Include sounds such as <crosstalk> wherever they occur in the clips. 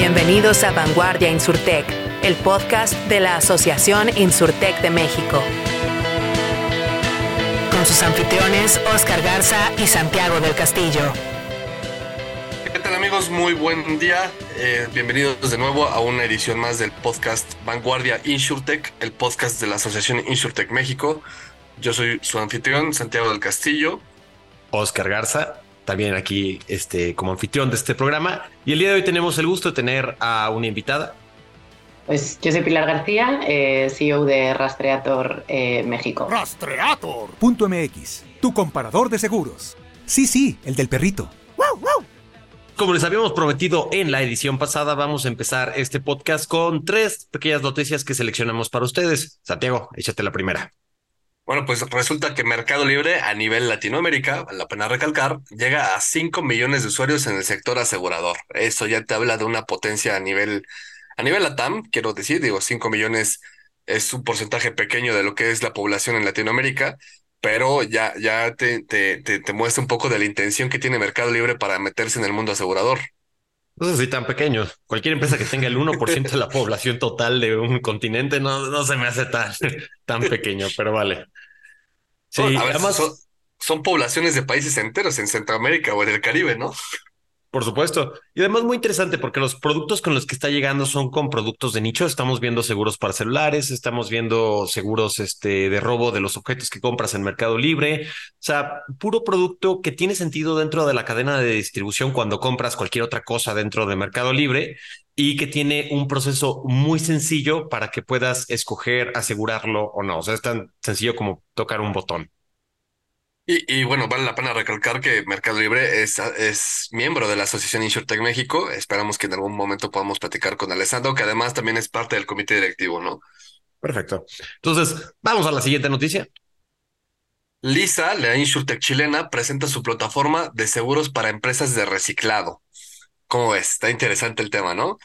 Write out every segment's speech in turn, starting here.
Bienvenidos a Vanguardia Insurtech, el podcast de la Asociación Insurtech de México. Con sus anfitriones Oscar Garza y Santiago del Castillo. ¿Qué tal amigos? Muy buen día. Eh, bienvenidos de nuevo a una edición más del podcast Vanguardia Insurtech, el podcast de la Asociación Insurtech México. Yo soy su anfitrión, Santiago del Castillo. Oscar Garza, también aquí este, como anfitrión de este programa. Y el día de hoy tenemos el gusto de tener a una invitada. Pues yo soy Pilar García, eh, CEO de Rastreator eh, México. Rastreator.mx, tu comparador de seguros. Sí, sí, el del perrito. Como les habíamos prometido en la edición pasada, vamos a empezar este podcast con tres pequeñas noticias que seleccionamos para ustedes. Santiago, échate la primera. Bueno, pues resulta que Mercado Libre a nivel Latinoamérica, vale la pena recalcar, llega a 5 millones de usuarios en el sector asegurador. Eso ya te habla de una potencia a nivel, a nivel LATAM, quiero decir, digo, 5 millones es un porcentaje pequeño de lo que es la población en Latinoamérica, pero ya, ya te, te, te, muestra un poco de la intención que tiene Mercado Libre para meterse en el mundo asegurador. No sé si tan pequeño. Cualquier empresa que tenga el 1% de la población total de un continente no, no se me hace tan, tan pequeño, pero vale. Sí, además son, poblaciones de países enteros en Centroamérica o en el Caribe, ¿no? Por supuesto. Y además muy interesante porque los productos con los que está llegando son con productos de nicho. Estamos viendo seguros para celulares, estamos viendo seguros este, de robo de los objetos que compras en Mercado Libre. O sea, puro producto que tiene sentido dentro de la cadena de distribución cuando compras cualquier otra cosa dentro de Mercado Libre y que tiene un proceso muy sencillo para que puedas escoger asegurarlo o no. O sea, es tan sencillo como tocar un botón. Y, bueno, vale la pena recalcar que Mercado Libre es, es miembro de la Asociación InsurTech México. Esperamos que en algún momento podamos platicar con Alessandro, que además también es parte del comité directivo, ¿no? Perfecto. Entonces, vamos a la siguiente noticia. Lisa, la InsurTech chilena, presenta su plataforma de seguros para empresas de reciclado. ¿Cómo ves? Está interesante el tema, ¿no?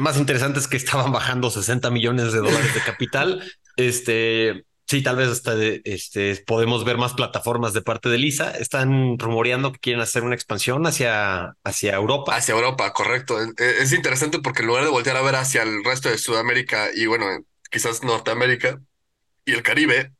Más interesante es que estaban bajando 60 millones de dólares de capital. Este, Sí, tal vez hasta este, podemos ver más plataformas de parte de Lisa. Están rumoreando que quieren hacer una expansión hacia, hacia Europa. Hacia Europa, correcto. Es interesante porque en lugar de voltear a ver hacia el resto de Sudamérica y bueno, quizás Norteamérica y el Caribe,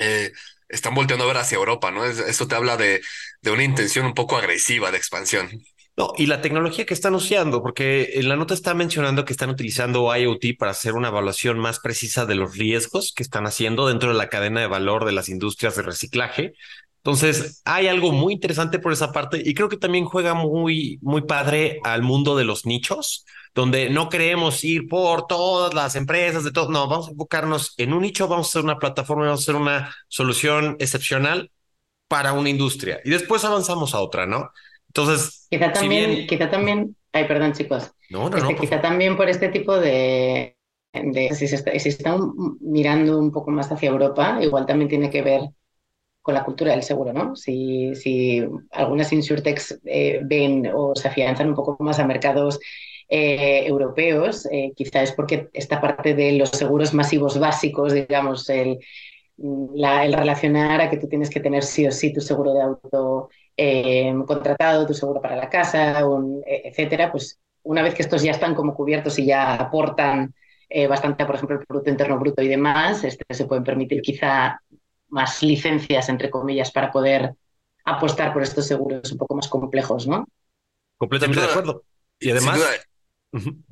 eh, están volteando a ver hacia Europa, ¿no? Eso te habla de, de una intención un poco agresiva de expansión. No, y la tecnología que están usando, porque en la nota está mencionando que están utilizando IoT para hacer una evaluación más precisa de los riesgos que están haciendo dentro de la cadena de valor de las industrias de reciclaje. Entonces, hay algo muy interesante por esa parte y creo que también juega muy, muy padre al mundo de los nichos, donde no queremos ir por todas las empresas de todo. No, vamos a enfocarnos en un nicho, vamos a hacer una plataforma, vamos a hacer una solución excepcional para una industria y después avanzamos a otra, ¿no? Entonces, quizá también, quizá también, ay, perdón, chicos. No, no, este, quizá también por este tipo de, si, se está, si están mirando un poco más hacia Europa, igual también tiene que ver con la cultura del seguro, ¿no? Si, si algunas insurtechs eh, ven o se afianzan un poco más a mercados eh, europeos, eh, quizá es porque esta parte de los seguros masivos básicos, digamos, el, la, el relacionar a que tú tienes que tener sí o sí tu seguro de auto eh, contratado, tu seguro para la casa, e, etcétera, pues una vez que estos ya están como cubiertos y ya aportan eh, bastante, por ejemplo, el Producto Interno Bruto y demás, este, se pueden permitir quizá más licencias, entre comillas, para poder apostar por estos seguros un poco más complejos, ¿no? Completamente de acuerdo. Y además...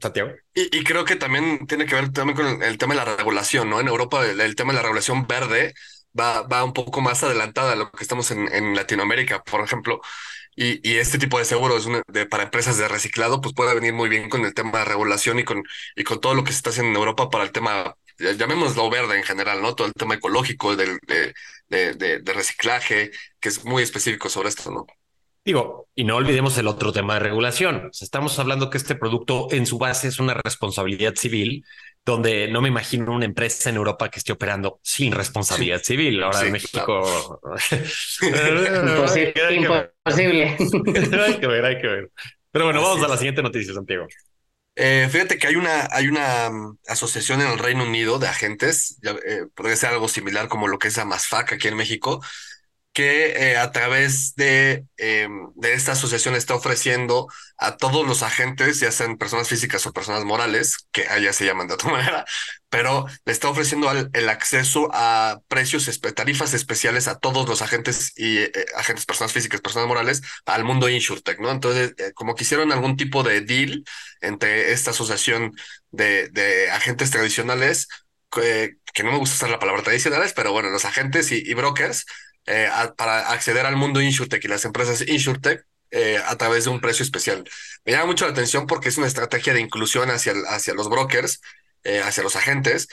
Santiago. Y, creo que también tiene que ver también con el, tema de la regulación, ¿no? En Europa el, tema de la regulación verde va, va un poco más adelantada a lo que estamos en, en Latinoamérica, por ejemplo. Y, y, este tipo de seguros para empresas de reciclado, pues puede venir muy bien con el tema de regulación y con, y con todo lo que se está haciendo en Europa para el tema, llamémoslo verde en general, ¿no? Todo el tema ecológico del, de, de, de, reciclaje, que es muy específico sobre esto, ¿no? Digo, y no olvidemos el otro tema de regulación. Estamos hablando que este producto en su base es una responsabilidad civil donde no me imagino una empresa en Europa que esté operando sin responsabilidad civil. Ahora en México. <laughs> Imposible. <laughs> hay que ver, hay que ver. Pero bueno, vamos a la siguiente noticia, Santiago. Eh, fíjate que hay una, hay una mm, asociación en el Reino Unido de agentes, ya, eh, podría ser algo similar como lo que es la MASFAC aquí en México, que eh, a través de, em, de esta asociación está ofreciendo a todos los agentes, ya sean personas físicas o personas morales, que allá se llaman de otra <laughs> manera, pero le está ofreciendo el acceso a precios, tarifas especiales a todos los agentes y eh, agentes, personas físicas, personas morales, al mundo InsurTech, ¿no? Entonces, eh, como que hicieron algún tipo de deal entre esta asociación de, de agentes tradicionales, que no me gusta usar la palabra tradicionales, pero bueno, los agentes y brokers, eh, para acceder al mundo InsurTech y las empresas InsurTech eh, a través de un precio especial. Me llama mucho la atención porque es una estrategia de inclusión hacia, hacia los brokers, eh, hacia los agentes,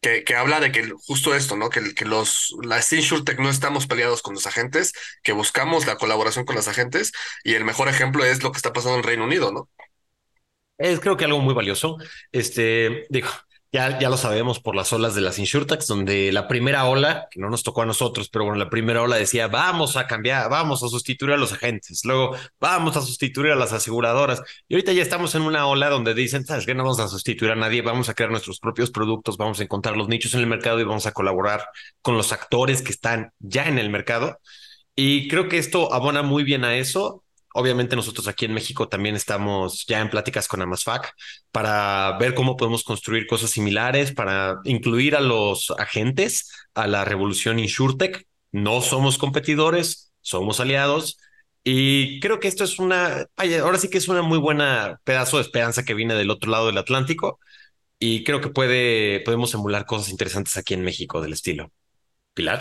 que, que, habla de que justo esto, ¿no? Que, que los, las InsurTech no estamos peleados con los agentes, que buscamos la colaboración con los agentes y el mejor ejemplo es lo que está pasando en Reino Unido, ¿no? Es creo que algo muy valioso. Este, digo, ya, ya lo sabemos por las olas de las insurtax, donde la primera ola, que no nos tocó a nosotros, pero bueno, la primera ola decía, vamos a cambiar, vamos a sustituir a los agentes, luego vamos a sustituir a las aseguradoras. Y ahorita ya estamos en una ola donde dicen, sabes que no vamos a sustituir a nadie, vamos a crear nuestros propios productos, vamos a encontrar los nichos en el mercado y vamos a colaborar con los actores que están ya en el mercado. Y creo que esto abona muy bien a eso. Obviamente nosotros aquí en México también estamos ya en pláticas con Amasfac para ver cómo podemos construir cosas similares, para incluir a los agentes a la revolución InsurTech. No somos competidores, somos aliados. Y creo que esto es una, ahora sí que es una muy buena pedazo de esperanza que viene del otro lado del Atlántico. Y creo que puede, podemos emular cosas interesantes aquí en México del estilo.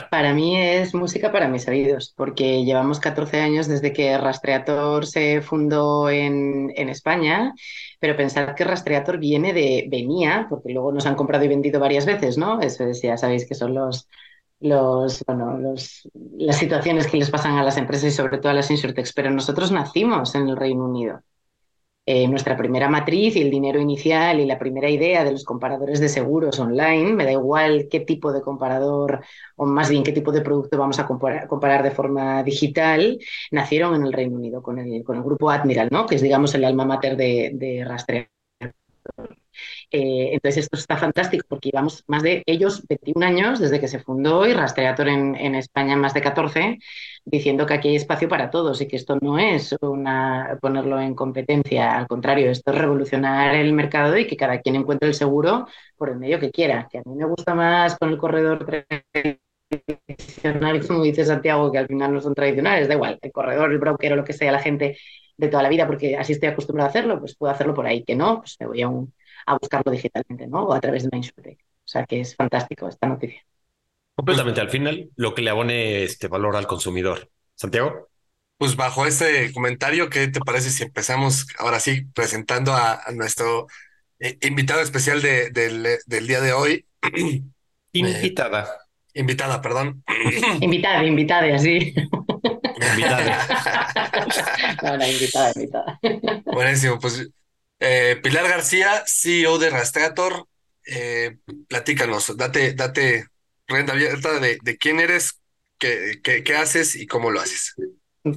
Para mí es música para mis oídos, porque llevamos 14 años desde que Rastreator se fundó en, en España, pero pensar que Rastreator viene de, venía, porque luego nos han comprado y vendido varias veces, ¿no? Eso es, ya sabéis que son los, los, bueno, los, las situaciones que les pasan a las empresas y sobre todo a las insurtex, pero nosotros nacimos en el Reino Unido. Eh, nuestra primera matriz y el dinero inicial y la primera idea de los comparadores de seguros online, me da igual qué tipo de comparador o más bien qué tipo de producto vamos a comparar, de forma digital, nacieron en el Reino Unido con el, con el grupo Admiral, ¿no? que es digamos el alma mater de, de eh, entonces esto está fantástico porque llevamos más de ellos 21 años desde que se fundó y Rastreator en, España más de 14, diciendo que aquí hay espacio para todos y que esto no es una, ponerlo en competencia, al contrario, esto es revolucionar el mercado y que cada quien encuentre el seguro por el medio que quiera. Que a mí me gusta más con el corredor tradicional, como dice Santiago, que al final no son tradicionales, da igual, el corredor, el broker o lo que sea, la gente de toda la vida, porque así estoy acostumbrado a hacerlo, pues puedo hacerlo por ahí, que no, pues me voy a un a buscarlo digitalmente, ¿no? O a través de una O sea que es fantástico esta noticia. Completamente al final, lo que le abone este valor al consumidor. Santiago. Pues bajo este comentario, ¿qué te parece si empezamos ahora sí presentando a, nuestro eh, invitado especial de, del día de hoy? <clears throat> Invitada. Eh, invitada, perdón. <clears throat> Invitada, invitada, así. Invitada. <laughs> no, no, invitada, invitada. Buenísimo, pues eh, Pilar García, CEO de Rastreator, eh, platícanos, date, date renta abierta de, quién eres, qué, qué, haces y cómo lo haces.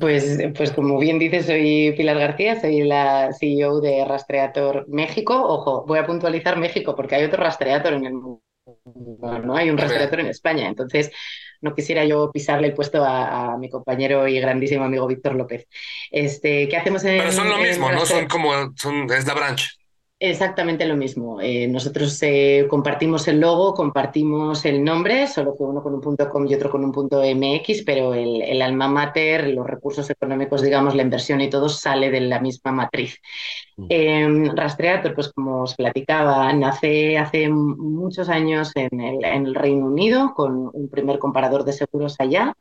Pues, pues como bien dices, soy Pilar García, soy la CEO de Rastreator México. Ojo, voy a puntualizar México porque hay otro Rastreator en el mundo, no hay un Rastreator en España. Entonces, no quisiera yo pisarle el puesto a, mi compañero y grandísimo amigo Víctor López. Este, ¿Qué hacemos en Pero son lo mismo, ¿no? Son como, son, es la branch. Exactamente lo mismo. Eh, nosotros eh, compartimos el logo, compartimos el nombre, solo que uno con un punto .com y otro con un punto .mx, pero el, alma mater, los recursos económicos, digamos, la inversión y todo sale de la misma matriz. Mm. Em, Rastreator, pues como os platicaba, nace hace muchos años en el, en el Reino Unido con un primer comparador de seguros allá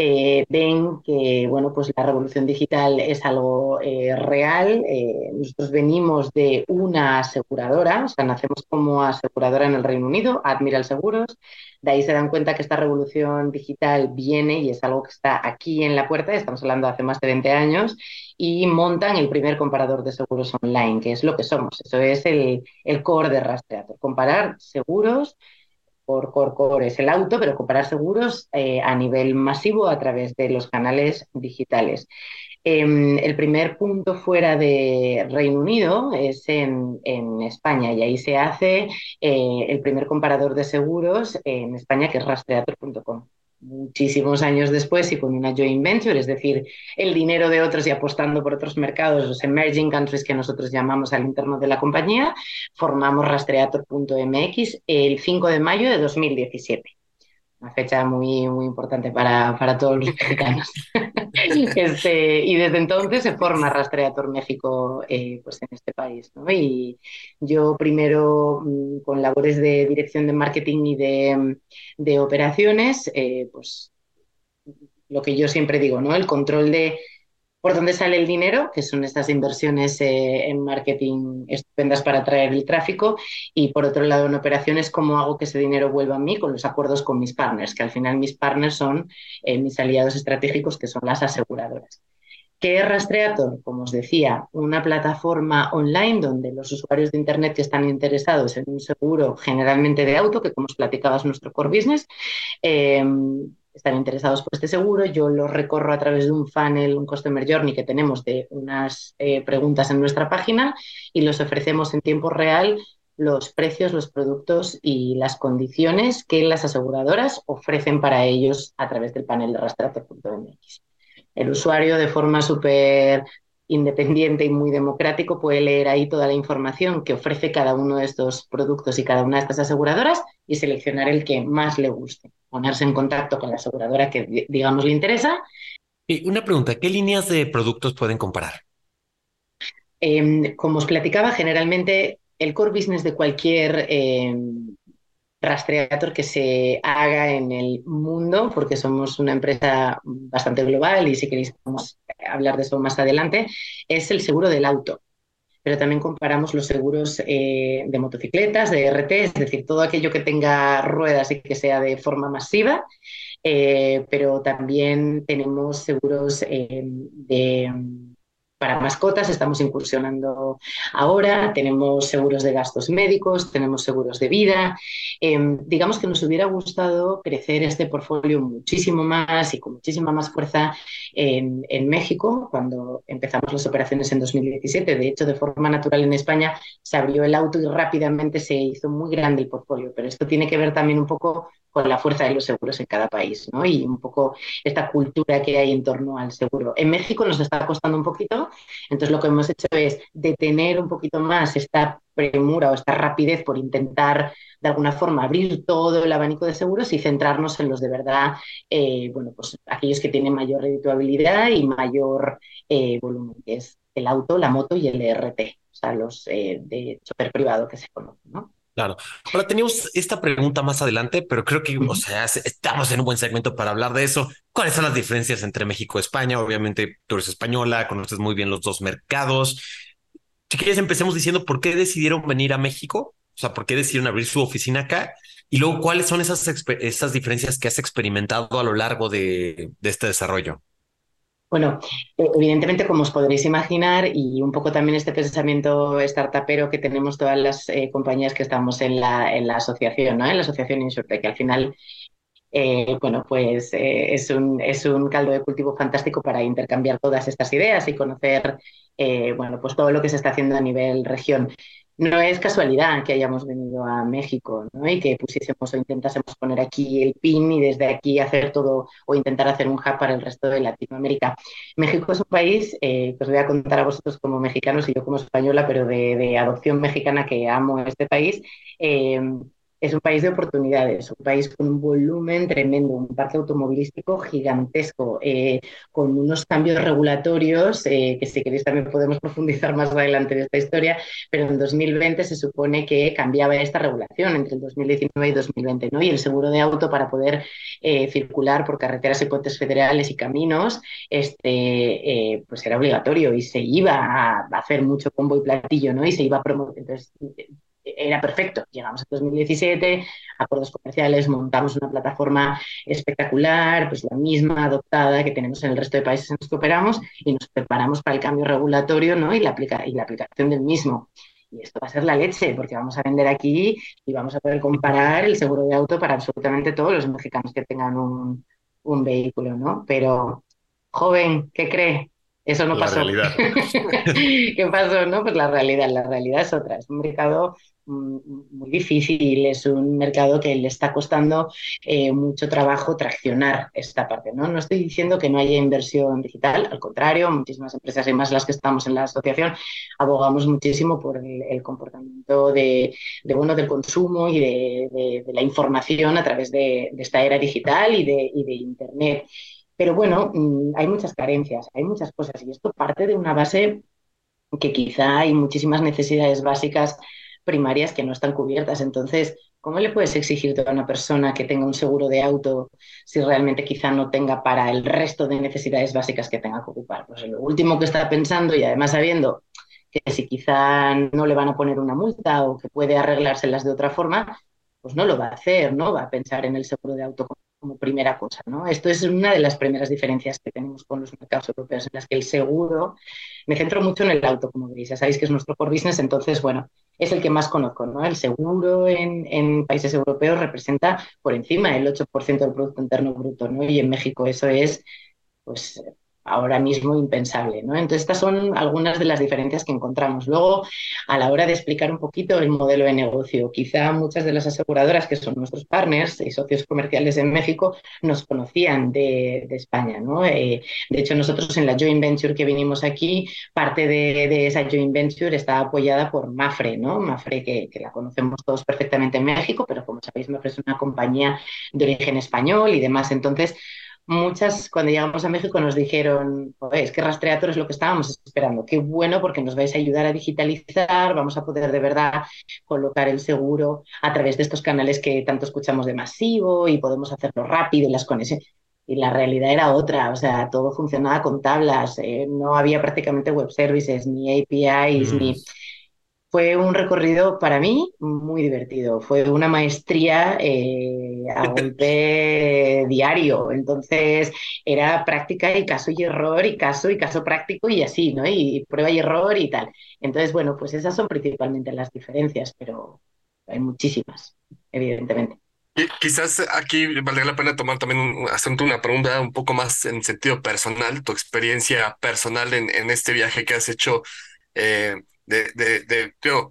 eh, ven que bueno, pues la revolución digital es algo eh, real. Eh, nosotros venimos de una aseguradora, o sea, nacemos como aseguradora en el Reino Unido, Admiral Seguros. De ahí se dan cuenta que esta revolución digital viene y es algo que está aquí en la puerta, estamos hablando de hace más de 20 años, y montan el primer comparador de seguros online, que es lo que somos. Eso es el, el core de Rastreator, comparar seguros core core es el auto, pero comparar seguros eh, a nivel masivo a través de los canales digitales. Em, el primer punto fuera de Reino Unido es en, España y ahí se hace eh, el primer comparador de seguros en España que es rastreator.com. muchísimos años después y con una joint venture, es decir, el dinero de otros y apostando por otros mercados, los emerging countries que nosotros llamamos al interno de la compañía, formamos rastreator.mx el 5 de mayo de 2017 una fecha muy, muy importante para, para todos los mexicanos. <laughs> este, y desde entonces se forma Rastreator México eh, pues en este país. ¿no? Y yo primero mm, con labores de dirección de marketing y de, de operaciones, eh, pues lo que yo siempre digo, ¿no? El control de por dónde sale el dinero, que son estas inversiones eh, en marketing estupendas para atraer el tráfico, y por otro lado en operaciones, cómo hago que ese dinero vuelva a mí con los acuerdos con mis partners, que al final mis partners son eh, mis aliados estratégicos, que son las aseguradoras. ¿Qué es Rastreator? Como os decía, una plataforma online donde los usuarios de Internet que están interesados en un seguro generalmente de auto, que como os platicaba es nuestro core business, eh, están interesados por este seguro, yo lo recorro a través de un funnel, un Customer Journey que tenemos de unas eh, preguntas en nuestra página y los ofrecemos en tiempo real los precios, los productos y las condiciones que las aseguradoras ofrecen para ellos a través del panel de rastrate.mx. El usuario de forma súper independiente y muy democrático puede leer ahí toda la información que ofrece cada uno de estos productos y cada una de estas aseguradoras y seleccionar el que más le guste ponerse en contacto con la aseguradora que, digamos, le interesa. Y una pregunta, ¿qué líneas de productos pueden comparar? Em, como os platicaba, generalmente el core business de cualquier eh, rastreador que se haga en el mundo, porque somos una empresa bastante global y si queréis hablar de eso más adelante, es el seguro del auto. Pero también comparamos los seguros eh, de motocicletas, de RT, es decir, todo aquello que tenga ruedas y que sea de forma masiva, eh, pero también tenemos seguros eh, de para mascotas estamos incursionando ahora, tenemos seguros de gastos médicos, tenemos seguros de vida. Em, digamos que nos hubiera gustado crecer este portfolio muchísimo más y con muchísima más fuerza en, en, México cuando empezamos las operaciones en 2017. De hecho, de forma natural en España se abrió el auto y rápidamente se hizo muy grande el portfolio, pero esto tiene que ver también un poco con la fuerza de los seguros en cada país, ¿no? Y un poco esta cultura que hay en torno al seguro. En México nos está costando un poquito, entonces lo que hemos hecho es detener un poquito más esta premura o esta rapidez por intentar de alguna forma abrir todo el abanico de seguros y centrarnos en los de verdad, eh, bueno, pues aquellos que tienen mayor redituabilidad y mayor eh, volumen, que es el auto, la moto y el ERT, o sea, los eh, de chofer privado que se conocen, ¿no? Claro. Ahora teníamos esta pregunta más adelante, pero creo que, o sea, estamos en un buen segmento para hablar de eso. ¿Cuáles son las diferencias entre México y España? Obviamente tú eres española, conoces muy bien los dos mercados. Si quieres, empecemos diciendo por qué decidieron venir a México, o sea, por qué decidieron abrir su oficina acá y luego cuáles son esas, esas diferencias que has experimentado a lo largo de, de este desarrollo. Bueno, eh, evidentemente, como os podréis imaginar, y un poco también este pensamiento startupero que tenemos todas las eh, compañías que estamos en la, en la asociación, ¿no? en la asociación InsurTech, que al final, eh, bueno, pues es, un, es un caldo de cultivo fantástico para intercambiar todas estas ideas y conocer, bueno, pues todo lo que se está haciendo a nivel región no es casualidad que hayamos venido a México ¿no? y que pusiésemos o intentásemos poner aquí el pin y desde aquí hacer todo o intentar hacer un hub para el resto de Latinoamérica. México es un país eh, que os voy a contar a vosotros como mexicanos y yo como española, pero de, adopción mexicana que amo este país. Eh, es un país de oportunidades, un país con un volumen tremendo, un parque automovilístico gigantesco, eh, con unos cambios regulatorios, eh, que si queréis también podemos <laughs> profundizar más adelante en esta historia, pero en 2020 se supone que cambiaba esta regulación entre el 2019 y 2020, ¿no? Y el seguro de auto para poder eh, circular por carreteras y puentes federales y caminos, este, pues era obligatorio y se iba a hacer mucho combo y platillo, ¿no? Y se iba a promover. Entonces, era perfecto. Llegamos en 2017, acuerdos comerciales, montamos una plataforma espectacular, pues la misma adoptada que tenemos en el resto de países en los que operamos y nos preparamos para el cambio regulatorio ¿no? y, la y la aplicación del mismo. Y esto va a ser la leche, porque vamos a vender aquí y vamos a poder comparar el seguro de auto para absolutamente todos los mexicanos que tengan un, un vehículo, ¿no? Pero, joven, ¿qué cree? Eso no pasó. <laughs> ¿Qué pasó? No, pues la realidad, la realidad es otra. Es un mercado mm, muy difícil, es un mercado que le está costando eh, mucho trabajo traccionar esta parte. ¿no? no estoy diciendo que no haya inversión digital, al contrario, muchísimas empresas y más las que estamos en la asociación abogamos muchísimo por el, comportamiento de, bueno, del consumo y de, la información a través de, esta era digital y de, y de Internet. Pero bueno, mm, hay muchas carencias, hay muchas cosas y esto parte de una base que quizá hay muchísimas necesidades básicas primarias que no están cubiertas. Entonces, ¿cómo le puedes exigir a una persona que tenga un seguro de auto si realmente quizá no tenga para el resto de necesidades básicas que tenga que ocupar? Pues lo último que está pensando y además sabiendo que si quizá no le van a poner una multa o que puede arreglárselas de otra forma, pues no lo va a hacer, ¿no? Va a pensar en el seguro de auto primera cosa. ¿no? Esto es una de las primeras diferencias que tenemos con los mercados europeos, en las que el seguro, me centro mucho en el auto, como veis, ya sabéis que es nuestro core business, entonces, bueno, es el que más conozco. ¿no? El seguro en, en países europeos representa por encima del 8% del Producto Interno Bruto, ¿no? y en México eso es pues ahora mismo impensable. ¿no? Entonces, estas son algunas de las diferencias que encontramos. Luego, a la hora de explicar un poquito el modelo de negocio, quizá muchas de las aseguradoras que son nuestros partners y socios comerciales en México nos conocían de, España. ¿no? Eh, de hecho, nosotros en la joint venture que vinimos aquí, parte de, esa joint venture está apoyada por Mafre, ¿no? Mafre que, que la conocemos todos perfectamente en México, pero como sabéis, Mafre es una compañía de origen español y demás. Entonces, muchas, cuando llegamos a México, nos dijeron, es que Rastreator es lo que estábamos esperando. Qué bueno porque nos vais a ayudar a digitalizar, vamos a poder de verdad colocar el seguro a través de estos canales que tanto escuchamos de masivo y podemos hacerlo rápido y las conexiones. Y la realidad era otra, o sea, todo funcionaba con tablas, eh, no había prácticamente web services, ni APIs, ni fue un recorrido para mí muy divertido. Fue una maestría eh, a <laughs> golpe diario. Entonces era práctica y caso y error y caso y caso práctico y así, ¿no? Y prueba y error y tal. Entonces, bueno, pues esas son principalmente las diferencias, pero hay muchísimas, evidentemente. Quizás aquí valdría la pena tomar también un asunto, una pregunta un poco más en sentido personal, tu experiencia personal en, en este viaje que has hecho. Eh, de, de, de yo,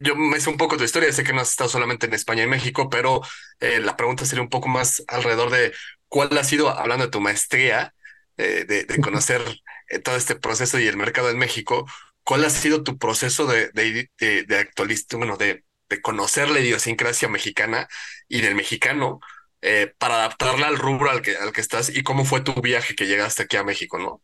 yo, me sé un poco tu historia, sé que no has estado solamente en España y México, pero eh, la pregunta sería un poco más alrededor de cuál ha sido, hablando de tu maestría, eh, de, de, conocer eh, todo este proceso y el mercado en México, ¿cuál ha sido tu proceso de, de, de, actualista, bueno, de, de conocer la idiosincrasia mexicana y del mexicano para adaptarla al rubro al que, al que estás y cómo fue tu viaje que llegaste aquí a México, ¿no?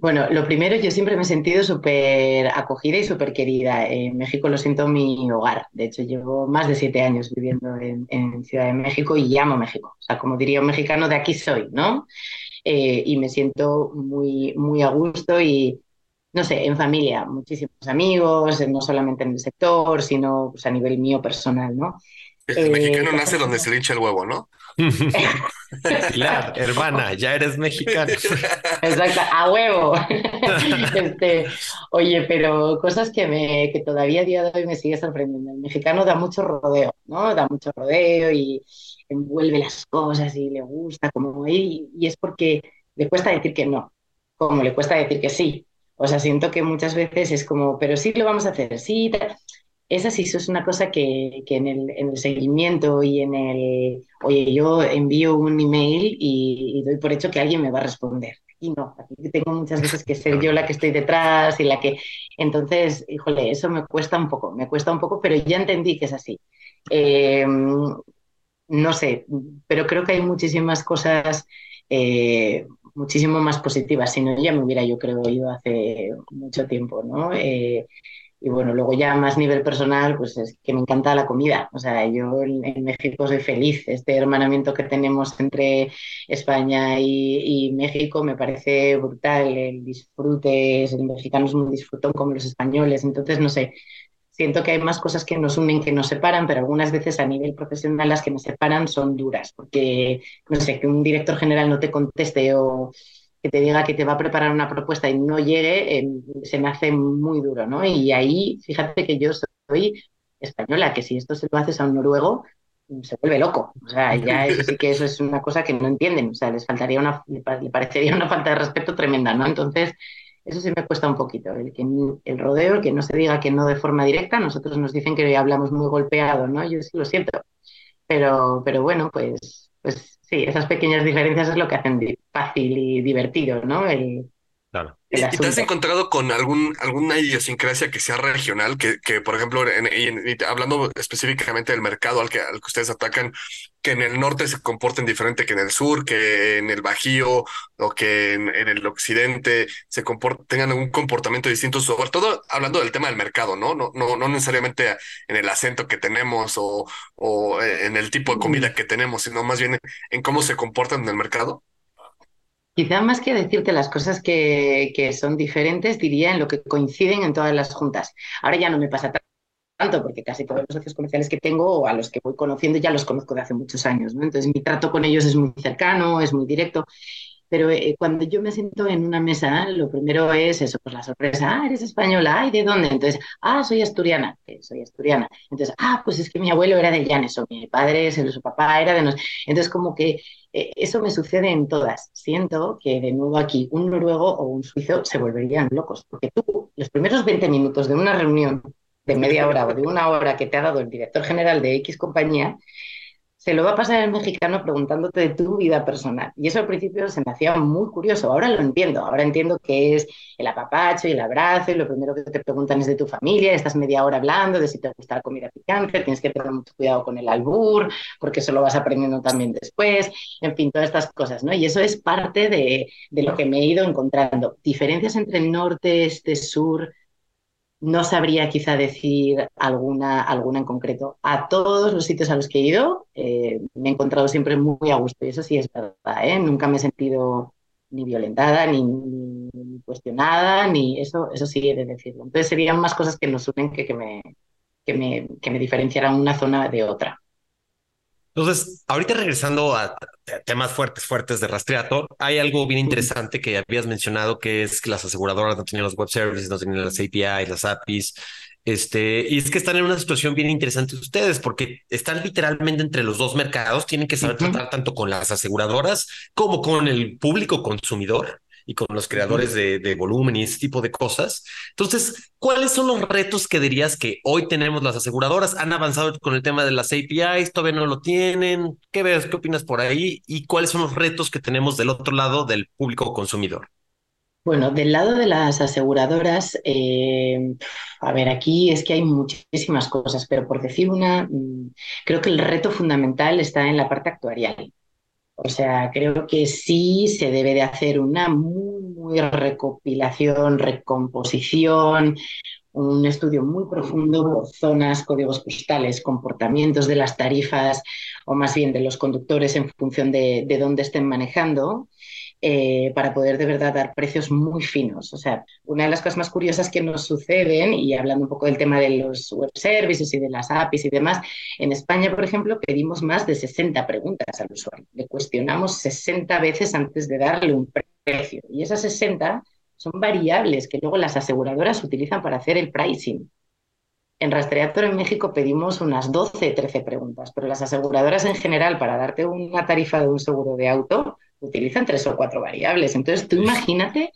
Bueno, lo primero, yo siempre me he sentido súper acogida y súper querida. En México lo siento mi hogar. De hecho, llevo más de siete años viviendo en, Ciudad de México y amo México. O sea, como diría un mexicano, de aquí soy, ¿no? Eh, y me siento muy, muy a gusto y, no sé, en familia, muchísimos amigos, no solamente en el sector, sino pues, a nivel mío personal, ¿no? El mexicano eh, nace donde se le hincha el huevo, ¿no? <laughs> Pilar, hermana, ya eres mexicana. Exacto, a huevo. <laughs> Este, oye, pero cosas que, me, que todavía a día de hoy me sigue sorprendiendo. El mexicano da mucho rodeo, ¿no? Da mucho rodeo y envuelve las cosas y le gusta, como y, y es porque le cuesta decir que no, como le cuesta decir que sí. O sea, siento que muchas veces es como, pero sí lo vamos a hacer, sí. Es así, eso es una cosa que, que en, el, en, el, seguimiento y en el, oye, yo envío un email y, doy por hecho que alguien me va a responder. Y no, tengo muchas <laughs> veces que ser yo la que estoy detrás y la que... Entonces, híjole, eso me cuesta un poco, me cuesta un poco, pero ya entendí que es así. Eh, no sé, pero creo que hay muchísimas cosas eh, muchísimo más positivas. Si no, ya me hubiera, yo creo, ido hace mucho tiempo, ¿no? Eh, y bueno, luego ya más nivel personal, pues es que me encanta la comida. O sea, yo en, México soy feliz. Este hermanamiento que tenemos entre España y, México me parece brutal. El disfrute, el mexicano es muy disfrutón como los españoles. Entonces, no sé, siento que hay más cosas que nos unen que nos separan, pero algunas veces a nivel profesional las que nos separan son duras, porque, no sé, que un director general no te conteste o que te diga que te va a preparar una propuesta y no llegue, eh, se me hace muy duro, ¿no? Y ahí, fíjate que yo soy española, que si esto se lo haces a un noruego, se vuelve loco. O sea, ya eso sí que eso es una cosa que no entienden. O sea, les faltaría una, le parecería una falta de respeto tremenda, ¿no? Entonces, eso sí me cuesta un poquito. El, que, el rodeo, el que no se diga que no de forma directa, nosotros nos dicen que hablamos muy golpeado, ¿no? Yo sí lo siento. Pero, pero bueno, pues, pues sí, esas pequeñas diferencias es lo que hacen fácil y divertido, ¿no? El, Claro. ¿Y te has encontrado con algún, alguna idiosincrasia que sea regional? Que, que por ejemplo, hablando específicamente del mercado al que, al que ustedes atacan, que en el norte se comporten diferente que en el sur, que en el Bajío o que en, el occidente se tengan un comportamiento distinto, sobre todo hablando del tema del mercado, ¿no? No, no, no necesariamente en el acento que tenemos o, o en el tipo de comida que tenemos, sino más bien en cómo se comportan en el mercado. Quizá más que decirte las cosas que, que, son diferentes, diría en lo que coinciden en todas las juntas. Ahora ya no me pasa tanto, porque casi todos los socios comerciales que tengo o a los que voy conociendo ya los conozco de hace muchos años. ¿no? Entonces mi trato con ellos es muy cercano, es muy directo. Pero eh, cuando yo me siento en una mesa, lo primero es eso, pues la sorpresa, ah, eres española, ¿y de dónde? Entonces, ah, soy asturiana, soy asturiana. Entonces, ah, pues es que mi abuelo era de Llanes, o mi padre, su papá era de nos. Entonces, como que eh, eso me sucede en todas. Siento que de nuevo aquí un noruego o un suizo se volverían locos, porque tú, los primeros 20 minutos de una reunión de media hora o de una hora que te ha dado el director general de X compañía, se lo va a pasar el mexicano preguntándote de tu vida personal. Y eso al principio se me hacía muy curioso. Ahora lo entiendo. Ahora entiendo que es el apapacho y el abrazo y lo primero que te preguntan es de tu familia. Estás media hora hablando de si te gusta la comida picante. Tienes que tener mucho cuidado con el albur porque eso lo vas aprendiendo también después. En fin, todas estas cosas, ¿no? Y eso es parte de, de lo que me he ido encontrando. Diferencias entre norte, este, sur, no sabría quizá decir alguna, alguna en concreto. A todos los sitios a los que he ido eh, me he encontrado siempre muy a gusto y eso sí es verdad. ¿eh? Nunca me he sentido ni violentada, ni, cuestionada, ni eso, eso sí he de decirlo. Entonces serían más cosas que nos unen que, que, me, que, me, que me diferenciaran una zona de otra. Entonces, ahorita regresando a temas fuertes, fuertes de rastreator, hay algo bien interesante que habías mencionado, que es que las aseguradoras no tenían los web services, no tenían las APIs, las APIs, este, y es que están en una situación bien interesante ustedes, porque están literalmente entre los dos mercados, tienen que saber tratar tanto con las aseguradoras como con el público consumidor y con los creadores de, volumen y ese tipo de cosas. Entonces, ¿cuáles son los retos que dirías que hoy tenemos las aseguradoras? ¿Han avanzado con el tema de las APIs? ¿Todavía no lo tienen? ¿Qué ves? ¿Qué opinas por ahí? ¿Y cuáles son los retos que tenemos del otro lado del público consumidor? Bueno, del lado de las aseguradoras, eh, a ver, aquí es que hay muchísimas cosas, pero por decir una, mm, creo que el reto fundamental está en la parte actuarial. O sea, creo que sí se debe de hacer una muy, recopilación, recomposición, un estudio muy profundo por zonas, códigos postales, comportamientos de las tarifas o más bien de los conductores en función de dónde estén manejando eh, para poder de verdad dar precios muy finos. O sea, una de las cosas más curiosas que nos suceden, y hablando un poco del tema de los web services y de las APIs y demás, en España, por ejemplo, pedimos más de 60 preguntas al usuario. Le cuestionamos 60 veces antes de darle un precio. Y esas 60 son variables que luego las aseguradoras utilizan para hacer el pricing. En Rastreator en México pedimos unas 12, 13 preguntas, pero las aseguradoras en general, para darte una tarifa de un seguro de auto, utilizan tres o cuatro variables. Entonces, tú imagínate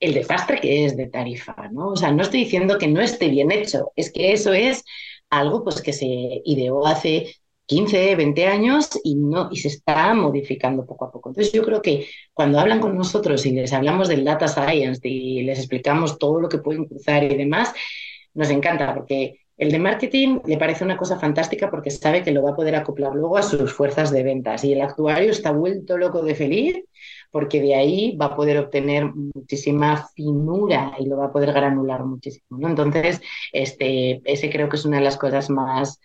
el desastre que es de tarifa, ¿no? O sea, no estoy diciendo que no esté bien hecho, es que eso es algo pues, que se ideó hace 15, 20 años y, no, y se está modificando poco a poco. Entonces yo creo que cuando hablan con nosotros y les hablamos del data science y les explicamos todo lo que pueden cruzar y demás, nos encanta porque el de marketing le parece una cosa fantástica porque sabe que lo va a poder acoplar luego a sus fuerzas de ventas y el actuario está vuelto loco de feliz porque de ahí va a poder obtener muchísima finura y lo va a poder granular muchísimo. ¿no? Entonces, este, ese creo que es una de las cosas más,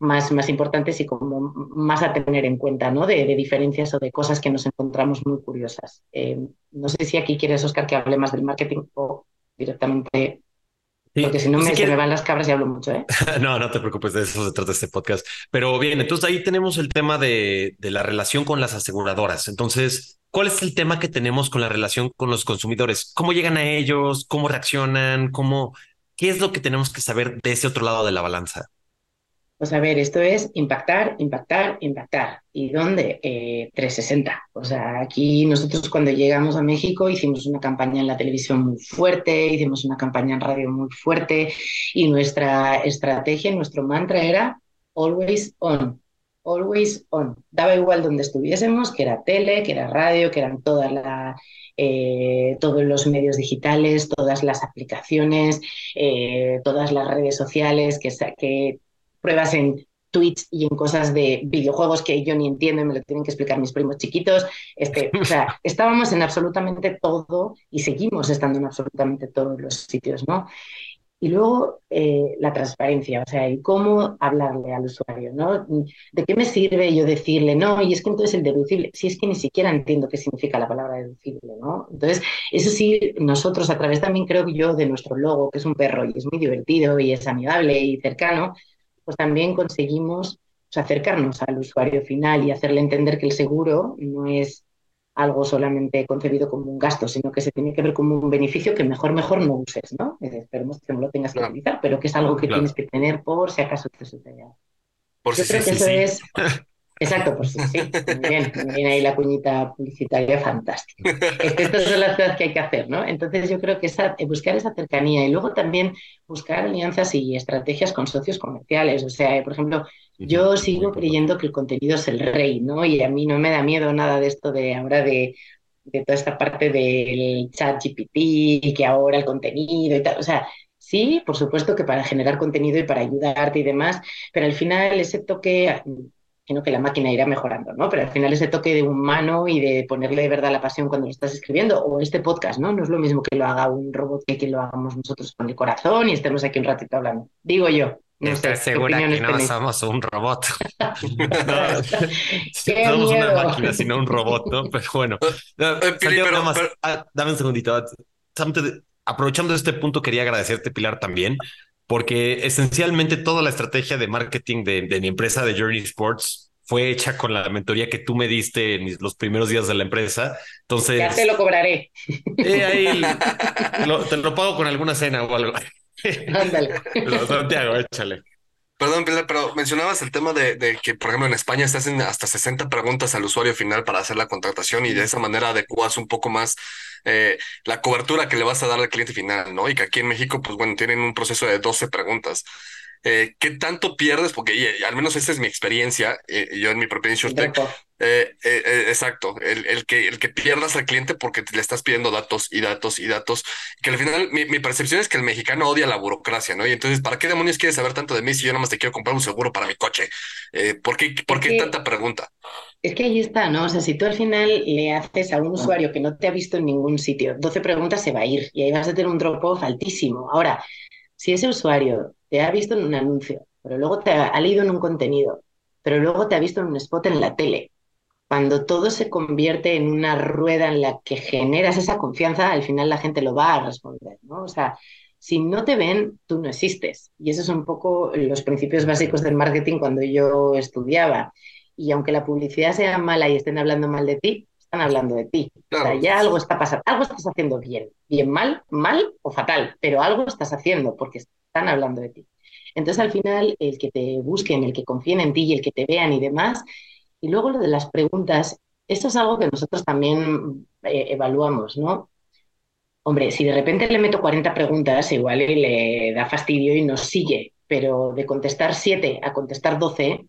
más, más importantes y como más a tener en cuenta, ¿no? De, diferencias o de cosas que nos encontramos muy curiosas. Eh, no sé si aquí quieres, Oscar, que hable más del marketing o directamente porque si no me, van las cabras y hablo mucho, ¿eh? <laughs> no, no te preocupes, de eso se trata este podcast. Pero bien, entonces ahí tenemos el tema de, de, la relación con las aseguradoras. Entonces, ¿cuál es el tema que tenemos con la relación con los consumidores? ¿Cómo llegan a ellos? ¿Cómo reaccionan? ¿Cómo, ¿Qué es lo que tenemos que saber de ese otro lado de la balanza? Pues a ver, esto es impactar, impactar, impactar. ¿Y dónde? 360. Eh, o sea, aquí nosotros cuando llegamos a México hicimos una campaña en la televisión muy fuerte, hicimos una campaña en radio muy fuerte y nuestra estrategia, nuestro mantra era always on, always on. Daba igual donde estuviésemos, que era tele, que era radio, que eran todas la, eh, todos los medios digitales, todas las aplicaciones, eh, todas las redes sociales, que, que pruebas en Twitch y en cosas de videojuegos que yo ni entiendo y me lo tienen que explicar mis primos chiquitos. Este, o sea, <laughs> estábamos en absolutamente todo y seguimos estando en absolutamente todos los sitios, ¿no? Y luego eh, la transparencia, o sea, el cómo hablarle al usuario, ¿no? ¿De qué me sirve yo decirle, no, y es que entonces el deducible, si es que ni siquiera entiendo qué significa la palabra deducible, ¿no? Entonces, eso sí, nosotros a través también creo que yo de nuestro logo, que es un perro y es muy divertido y es amigable y cercano, pues también conseguimos pues, acercarnos al usuario final y hacerle entender que el seguro no es algo solamente concebido como un gasto, sino que se tiene que ver como un beneficio que mejor, mejor no uses, ¿no? Esperemos que no lo tengas que utilizar, pero que es algo que tienes que tener por si acaso te sucede Por Yo creo que eso es <laughs> Exacto, pues sí, sí, muy bien, muy ahí la cuñita publicitaria fantástica. Es que estas son las cosas que hay que hacer, ¿no? Entonces yo creo que esa, buscar esa cercanía y luego también buscar alianzas y estrategias con socios comerciales. O sea, por ejemplo, yo sigo creyendo que el contenido es el rey, ¿no? Y a mí no me da miedo nada de esto de ahora de, de toda esta parte del chat GPT y que ahora el contenido y tal. O sea, sí, por supuesto que para generar contenido y para ayudarte y demás, pero al final ese toque sino que la máquina irá mejorando, ¿no? Pero al final ese toque de humano y de ponerle de verdad la pasión cuando lo estás escribiendo, o este podcast, ¿no? No es lo mismo que lo haga un robot que que lo hagamos nosotros con el corazón y estemos aquí un ratito hablando. Digo yo. No Estoy segura que no somos un robot. <laughs> no, somos una máquina, sino un robot, ¿no? <laughs> Pero bueno. Ah, dame un segundito. Aprovechando este punto, quería agradecerte, Pilar, también porque esencialmente toda la estrategia de marketing de, mi empresa de Journey Sports fue hecha con la mentoría que tú me diste en los primeros días de la empresa. Entonces. Ya te lo cobraré. Eh, ahí te lo pago con alguna cena o algo. Ándale. <laughs> Santiago, échale. Perdón, Pilar, pero mencionabas el tema de, que, por ejemplo, en España se hacen hasta 60 preguntas al usuario final para hacer la contratación y de esa manera adecuas un poco más eh, la cobertura que le vas a dar al cliente final, ¿no? Y que aquí en México, pues bueno, tienen un proceso de 12 preguntas. Eh, ¿Qué tanto pierdes? Porque al menos esa es mi experiencia, eh, yo en mi propia InsurTech, eh, eh, eh, exacto, el, el, que, el que pierdas al cliente porque le estás pidiendo datos y datos y datos, que al final mi, mi, percepción es que el mexicano odia la burocracia, ¿no? Y entonces, ¿para qué demonios quieres saber tanto de mí si yo nada más te quiero comprar un seguro para mi coche? ¿Por qué, por qué tanta pregunta? Es que ahí está, ¿no? O sea, si tú al final le haces a un usuario que no te ha visto en ningún sitio 12 preguntas, se va a ir y ahí vas a tener un drop-off altísimo. Ahora, si ese usuario te ha visto en un anuncio, pero luego te ha, ha leído en un contenido, pero luego te ha visto en un spot en la tele, cuando todo se convierte en una rueda en la que generas esa confianza, al final la gente lo va a responder, ¿no? O sea, si no te ven, tú no existes. Y esos son un poco los principios básicos del marketing cuando yo estudiaba. Y aunque la publicidad sea mala y estén hablando mal de ti, están hablando de ti. O sea, ya algo está pasando, algo estás haciendo bien, bien mal, mal o fatal, pero algo estás haciendo porque están hablando de ti. Entonces, al final, el que te busquen, el que confíen en ti y el que te vean y demás, y luego lo de las preguntas, esto es algo que nosotros también eh, evaluamos, ¿no? Hombre, si de repente le meto 40 preguntas, igual le da fastidio y nos sigue, pero de contestar 7 a contestar 12,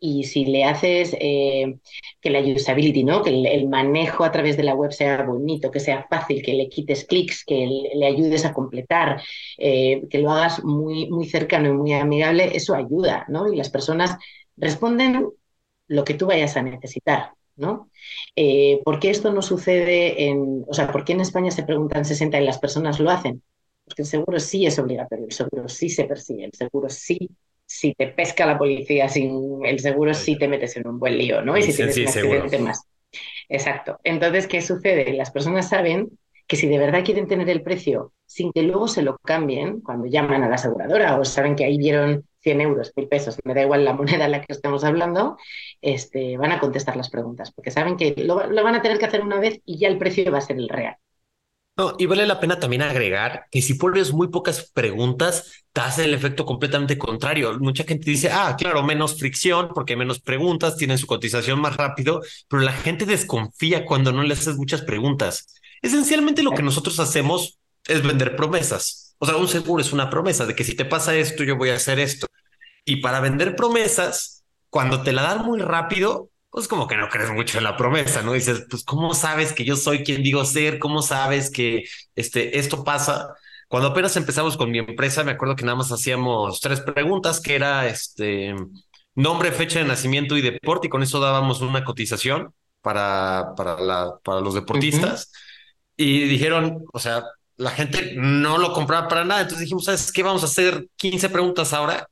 y si le haces eh, que la usability, ¿no? que el, manejo a través de la web sea bonito, que sea fácil, que le quites clics, que le, ayudes a completar, eh, que lo hagas muy, muy cercano y muy amigable, eso ayuda, ¿no? Y las personas responden lo que tú vayas a necesitar, ¿no? Eh, ¿Por qué esto no sucede en, o sea, por qué en España se preguntan 60 y las personas lo hacen? Porque el seguro sí es obligatorio, el seguro sí se persigue, el seguro sí, si te pesca la policía sin el seguro sí te metes en un buen lío, ¿no? Y si tienes un accidente más. Exacto. Entonces, ¿qué sucede? Las personas saben que si de verdad quieren tener el precio sin que luego se lo cambien cuando llaman a la aseguradora o saben que ahí vieron 100 euros, 1000 pesos, me da igual la moneda en la que estemos hablando, este, van a contestar las preguntas porque saben que lo, van a tener que hacer una vez y ya el precio va a ser el real. No, y vale la pena también agregar que si pones muy pocas preguntas, te hace el efecto completamente contrario. Mucha gente dice, ah, claro, menos fricción porque menos preguntas, tienen su cotización más rápido, pero la gente desconfía cuando no le haces muchas preguntas. Esencialmente lo que nosotros hacemos es vender promesas. O sea, un seguro es una promesa de que si te pasa esto, yo voy a hacer esto. Y para vender promesas, cuando te la dan muy rápido, pues como que no crees mucho en la promesa, ¿no? Dices, pues ¿cómo sabes que yo soy quien digo ser? ¿Cómo sabes que este, esto pasa? Cuando apenas empezamos con mi empresa, me acuerdo que nada más hacíamos tres preguntas, que era este nombre, fecha de nacimiento y deporte, y con eso dábamos una cotización para, para, la, para los deportistas. Y dijeron, o sea, la gente no lo compraba para nada. Entonces dijimos, ¿sabes qué? Vamos a hacer 15 preguntas ahora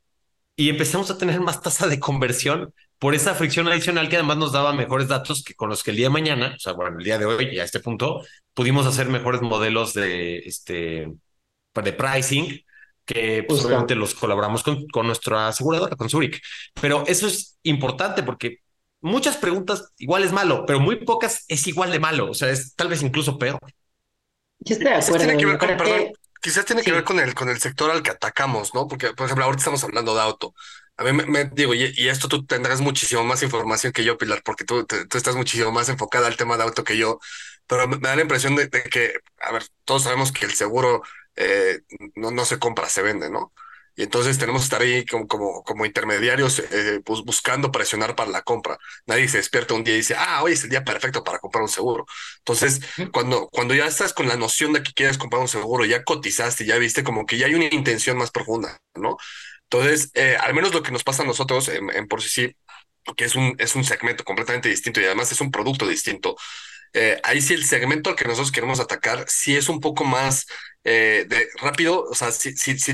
y empezamos a tener más tasa de conversión por esa fricción adicional que además nos daba mejores datos que con los que el día de mañana, o sea, bueno, el día de hoy y a este punto, pudimos hacer mejores modelos de, este, de pricing que pues, obviamente los colaboramos con, con nuestra aseguradora, con Zurich. Pero eso es importante porque muchas preguntas igual es malo, pero muy pocas es igual de malo, o sea, es tal vez incluso peor. Yo estoy de acuerdo. Tiene que ver con, perdón, quizás tiene que ver con el, con el sector al que atacamos, ¿no? Porque, por ejemplo, ahorita estamos hablando de auto. A mí me, digo, y, esto tú tendrás muchísimo más información que yo, Pilar, porque tú, tú estás muchísimo más enfocada al tema de auto que yo, pero me, da la impresión de, que, a ver, todos sabemos que el seguro eh, no, no se compra, se vende, ¿no? Y entonces tenemos que estar ahí como, como, como intermediarios eh, buscando presionar para la compra. Nadie se despierta un día y dice, ah, hoy es el día perfecto para comprar un seguro. Entonces, cuando, cuando ya estás con la noción de que quieres comprar un seguro, ya cotizaste, ya viste como que ya hay una intención más profunda, ¿no? Entonces, eh, al menos lo que nos pasa a nosotros en, en por sí sí, que es un, es un segmento completamente distinto y además es un producto distinto. Eh, ahí sí el segmento al que nosotros queremos atacar sí es un poco más eh, de rápido, o sea, si, si, si,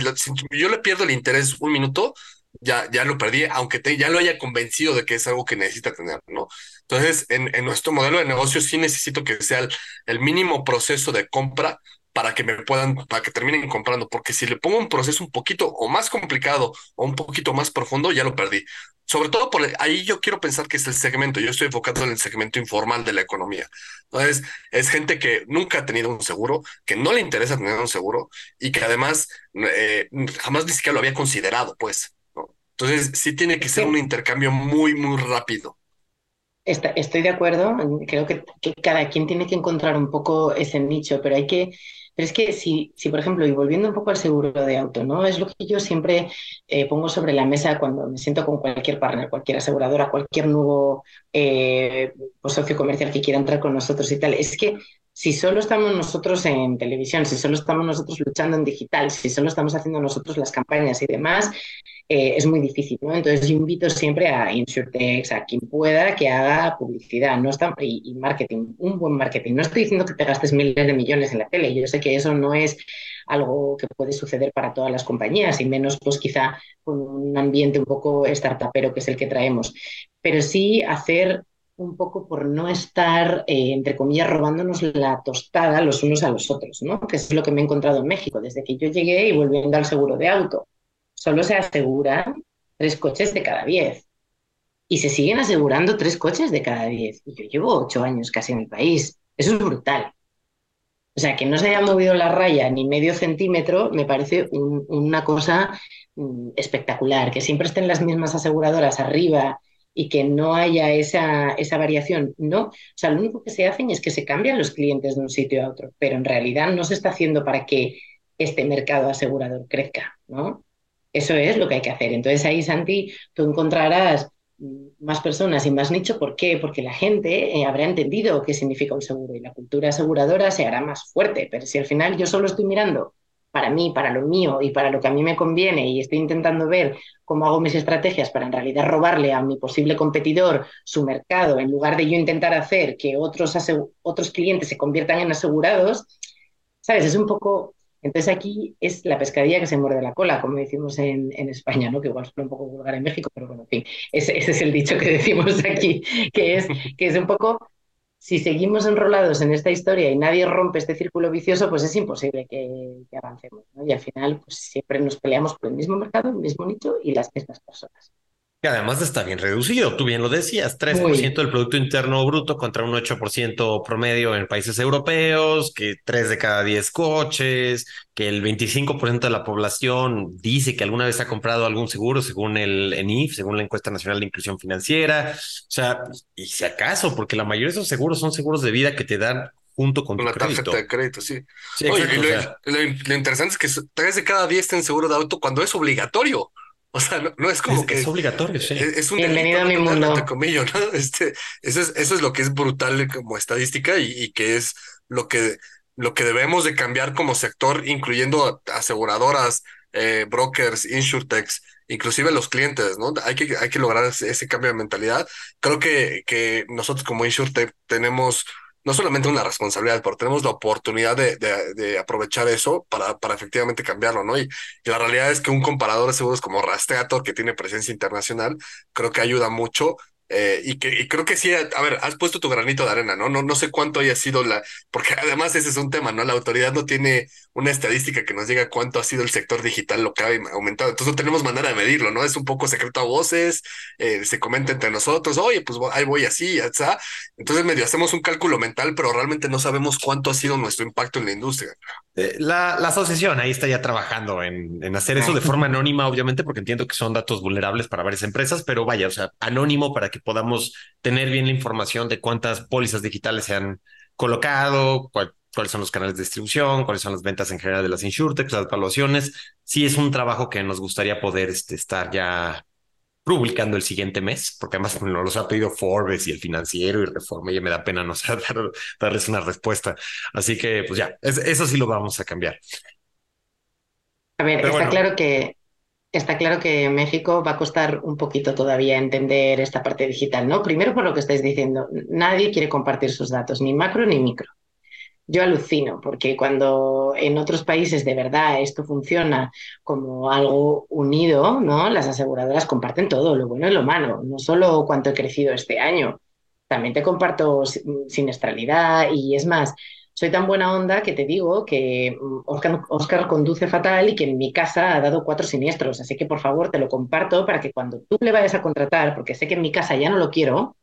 yo le pierdo el interés un minuto, ya, ya lo perdí, aunque te, ya lo haya convencido de que es algo que necesita tener, ¿no? Entonces, en, en nuestro modelo de negocio sí necesito que sea el mínimo proceso de compra para que me puedan, para que terminen comprando, porque si le pongo un proceso un poquito o más complicado o un poquito más profundo, ya lo perdí. Sobre todo por ahí yo quiero pensar que es el segmento, yo estoy enfocado en el segmento informal de la economía. Entonces, es gente que nunca ha tenido un seguro, que no le interesa tener un seguro y que además eh, jamás ni siquiera lo había considerado, pues. Entonces, sí tiene que ser un intercambio muy, muy rápido estoy de acuerdo, creo que, cada quien tiene que encontrar un poco ese nicho, pero hay que, pero es que si, si, por ejemplo, y volviendo un poco al seguro de auto, ¿no? Es lo que yo siempre eh, pongo sobre la mesa cuando me siento con cualquier partner, cualquier aseguradora, cualquier nuevo eh, pues, socio comercial que quiera entrar con nosotros y tal, es que si solo estamos nosotros en televisión, si solo estamos nosotros luchando en digital, si solo estamos haciendo nosotros las campañas y demás, eh, es muy difícil, ¿no? Entonces yo invito siempre a InsurTex, a quien pueda que haga publicidad no está, y, marketing, un buen marketing. No estoy diciendo que te gastes miles de millones en la tele, yo sé que eso no es algo que puede suceder para todas las compañías y menos pues quizá con un ambiente un poco startupero que es el que traemos, pero sí hacer un poco por no estar, eh, entre comillas, robándonos la tostada los unos a los otros, ¿no? Que es lo que me he encontrado en México desde que yo llegué y volviendo al seguro de auto solo se aseguran tres coches de cada diez. Y se siguen asegurando tres coches de cada diez. Y yo llevo ocho años casi en el país. Eso es brutal. O sea, que no se haya movido la raya ni medio centímetro me parece una cosa mm, espectacular. Que siempre estén las mismas aseguradoras arriba y que no haya esa, esa variación. No, o sea, lo único que se hacen es que se cambian los clientes de un sitio a otro, pero en realidad no se está haciendo para que este mercado asegurador crezca, ¿no? Eso es lo que hay que hacer. Entonces ahí, Santi, tú encontrarás más personas y más nicho. ¿Por qué? Porque la gente eh, habrá entendido qué significa un seguro y la cultura aseguradora se hará más fuerte. Pero si al final yo solo estoy mirando para mí, para lo mío y para lo que a mí me conviene y estoy intentando ver cómo hago mis estrategias para en realidad robarle a mi posible competidor su mercado, en lugar de yo intentar hacer que otros, otros clientes se conviertan en asegurados, ¿sabes? Es un poco entonces aquí es la pescadilla que se muerde la cola, como decimos en, España, ¿no? que igual suena un poco vulgar en México, pero bueno, en fin, ese, es el dicho que decimos aquí, que es, que es un poco, si seguimos enrolados en esta historia y nadie rompe este círculo vicioso, pues es imposible que, avancemos. Y al final pues siempre nos peleamos por el mismo mercado, el mismo nicho y las mismas personas. Que además está bien reducido, tú bien lo decías, 3% del Producto Interno Bruto contra un 8% promedio en países europeos, que 3 de cada 10 coches, que el 25% de la población dice que alguna vez ha comprado algún seguro según el ENIF, según la encuesta nacional de inclusión financiera. O sea, y si acaso, porque la mayoría de esos seguros son seguros de vida que te dan junto con Una tu tarjeta crédito. de crédito, sí. Sí, Oye, exacto, y o lo, sea, lo- lo interesante es que s- tres de cada diez tienen seguro de auto cuando es obligatorio. O sea, no, no es como es, que es obligatorio, sí. es, es un Bienvenido delito a mi mundo. entre comillas, ¿no? <laughs> Este, eso es, eso es lo que es brutal como estadística y, y que es lo que, lo que debemos de cambiar como sector, incluyendo aseguradoras, eh, brokers, insurtechs, inclusive los clientes, ¿no? Hay que, hay que lograr ese, ese cambio de mentalidad. Creo que, que nosotros como insurtech tenemos no solamente una responsabilidad, pero tenemos la oportunidad de, de, aprovechar eso para, para efectivamente cambiarlo, ¿no? Y, y la realidad es que un comparador de seguros como Rastreator, que tiene presencia internacional, creo que ayuda mucho. eh, y que y creo que sí, a ver, has puesto tu granito de arena, ¿no? No, no sé cuánto haya sido la, porque además ese es un tema, ¿no? La autoridad no tiene una estadística que nos diga cuánto ha sido el sector digital lo que ha aumentado. Entonces no tenemos manera de medirlo, ¿no? Es un poco secreto a voces, eh, se comenta entre nosotros, oye, pues ahí voy así, ya está. Entonces medio hacemos un cálculo mental, pero realmente no sabemos cuánto ha sido nuestro impacto en la industria. Eh, La, la asociación ahí está ya trabajando en, en hacer eso de forma anónima, obviamente, porque entiendo que son datos vulnerables para varias empresas, pero vaya, o sea, anónimo para que podamos tener bien la información de cuántas pólizas digitales se han colocado, cuál- cuáles son los canales de distribución, cuáles son las ventas en general de las insurtechs, las evaluaciones. Sí es un trabajo que nos gustaría poder este, estar ya publicando el siguiente mes, porque además nos los ha pedido Forbes y el financiero y Reforma, y me da pena no <laughs> sé, dar- darles una respuesta. Así que, pues ya, es- eso sí lo vamos a cambiar. A ver, Pero está bueno. claro que está claro que México va a costar un poquito todavía entender esta parte digital, ¿no? Primero por lo que estáis diciendo, nadie quiere compartir sus datos, ni macro ni micro. Yo alucino, porque cuando en otros países de verdad esto funciona como algo unido, ¿no? Las aseguradoras comparten todo, lo bueno y lo malo, no solo cuánto he crecido este año, también te comparto si- siniestralidad y es más, soy tan buena onda que te digo que mm, Oscar, Oscar conduce fatal y que en mi casa ha dado cuatro siniestros, así que por favor te lo comparto para que cuando tú le vayas a contratar, porque sé que en mi casa ya no lo quiero,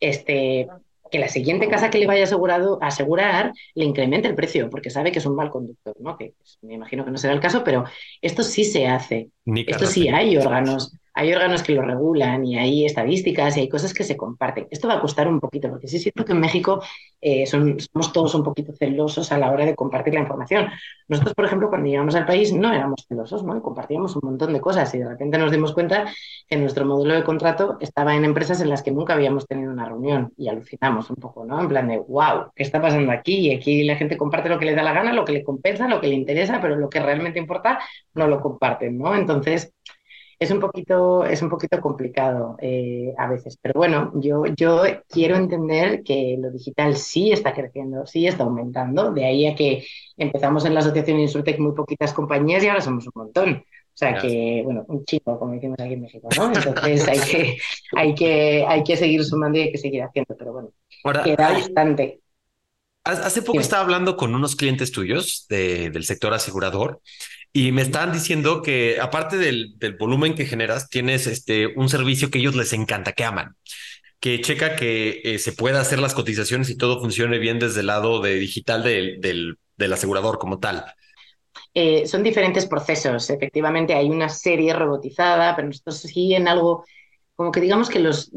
este, que la siguiente casa que le vaya asegurado, a asegurar le incremente el precio, porque sabe que es un mal conductor, ¿no? Que pues, me imagino que no será el caso, pero esto sí se hace. Ni Esto sí hay órganos, hay órganos que lo regulan y hay estadísticas y hay cosas que se comparten. Esto va a costar un poquito, porque sí siento que en México eh, somos todos un poquito celosos a la hora de compartir la información. Nosotros, por ejemplo, cuando llegamos al país no éramos celosos, ¿no? Compartíamos un montón de cosas y de repente nos dimos cuenta que nuestro modelo de contrato estaba en empresas en las que nunca habíamos tenido una reunión y alucinamos un poco, ¿no? En plan de, wow, ¿qué está pasando aquí? Y aquí la gente comparte lo que le da la gana, lo que le compensa, lo que le interesa, pero lo que realmente importa no lo comparten, ¿no? Entonces, es un poquito, es un poquito complicado eh, a veces, pero bueno, yo, yo quiero entender que lo digital sí está creciendo, sí está aumentando, de ahí a que empezamos en la asociación Insurtech muy poquitas compañías y ahora somos un montón. O sea que, bueno, un chico, como decimos aquí en México, ¿no? Entonces hay que, hay que, hay que seguir sumando y hay que seguir haciendo, pero bueno, Ahora, queda hay- bastante. ha- hace poco estaba hablando con unos clientes tuyos de- del sector asegurador y me estaban diciendo que aparte del, del volumen que generas, tienes este, un servicio que ellos les encanta, que aman, que checa que eh, se pueda hacer las cotizaciones y todo funcione bien desde el lado de digital del, del, del asegurador como tal. Eh, son diferentes procesos. Efectivamente, hay una serie robotizada, pero nosotros sí en algo, como que digamos que los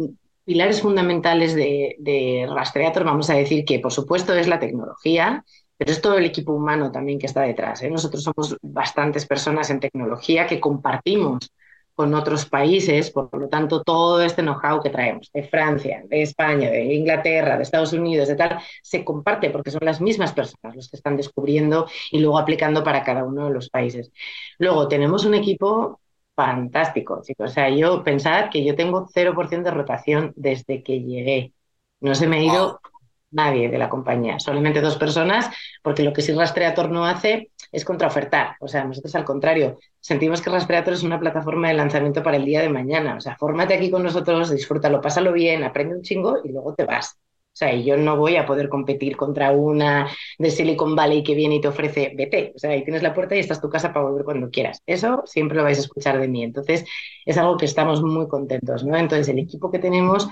pilares fundamentales de, de Rastreator, vamos a decir que por supuesto es la tecnología, pero es todo el equipo humano también que está detrás. ¿eh? Nosotros somos bastantes personas en tecnología que compartimos con otros países, por lo tanto, todo este know-how que traemos de Francia, de España, de Inglaterra, de Estados Unidos, de tal, se comparte porque son las mismas personas los que están descubriendo y luego aplicando para cada uno de los países. Luego tenemos un equipo fantástico, chicos. O sea, yo pensad que yo tengo 0% de rotación desde que llegué. No se me ha ido nadie de la compañía, solamente dos personas, porque lo que sí Rastreator no hace es contraofertar. O sea, nosotros al contrario, sentimos que Rastreator es una plataforma de lanzamiento para el día de mañana. O sea, fórmate aquí con nosotros, disfrútalo, pásalo bien, aprende un chingo y luego te vas. O sea, y yo no voy a poder competir contra una de Silicon Valley que viene y te ofrece, vete. O sea, ahí tienes la puerta y estás tu casa para volver cuando quieras. Eso siempre lo vais a escuchar de mí. Entonces, es algo que estamos muy contentos, ¿no? Entonces, el equipo que tenemos,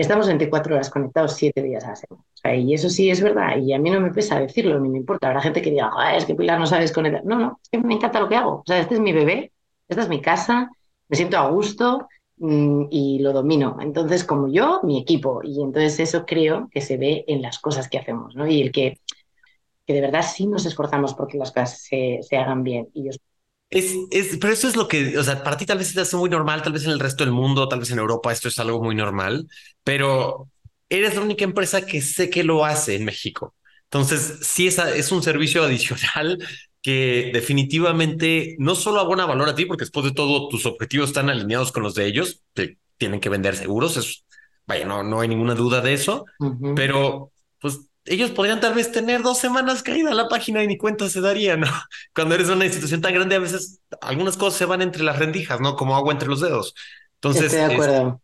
estamos 24 horas conectados 7 días a la semana. Y eso sí es verdad. Y a mí no me pesa decirlo, ni me importa. Habrá gente que diga, es que Pilar no sabes conectar. No, no, es que me encanta lo que hago. O sea, este es mi bebé, esta es mi casa, me siento a gusto Mm, y lo domino. Entonces, como yo, mi equipo. Y entonces eso creo que se ve en las cosas que hacemos, ¿no? Y el que, que de verdad sí nos esforzamos porque las cosas se, se hagan bien. Y yo... es, es, pero eso es lo que, o sea, para ti tal vez es muy normal, tal vez en el resto del mundo, tal vez en Europa esto es algo muy normal, pero eres la única empresa que sé que lo hace en México. Entonces, sí, es, es un servicio <laughs> adicional que definitivamente no solo abona valor a ti, porque después de todo tus objetivos están alineados con los de ellos, que tienen que vender seguros, es, vaya, no, no hay ninguna duda de eso, pero pues ellos podrían tal vez tener dos semanas caída la página y ni cuenta se daría, ¿no? <laughs> Cuando eres una institución tan grande, a veces algunas cosas se van entre las rendijas, ¿no? Como agua entre los dedos. Entonces, de acuerdo.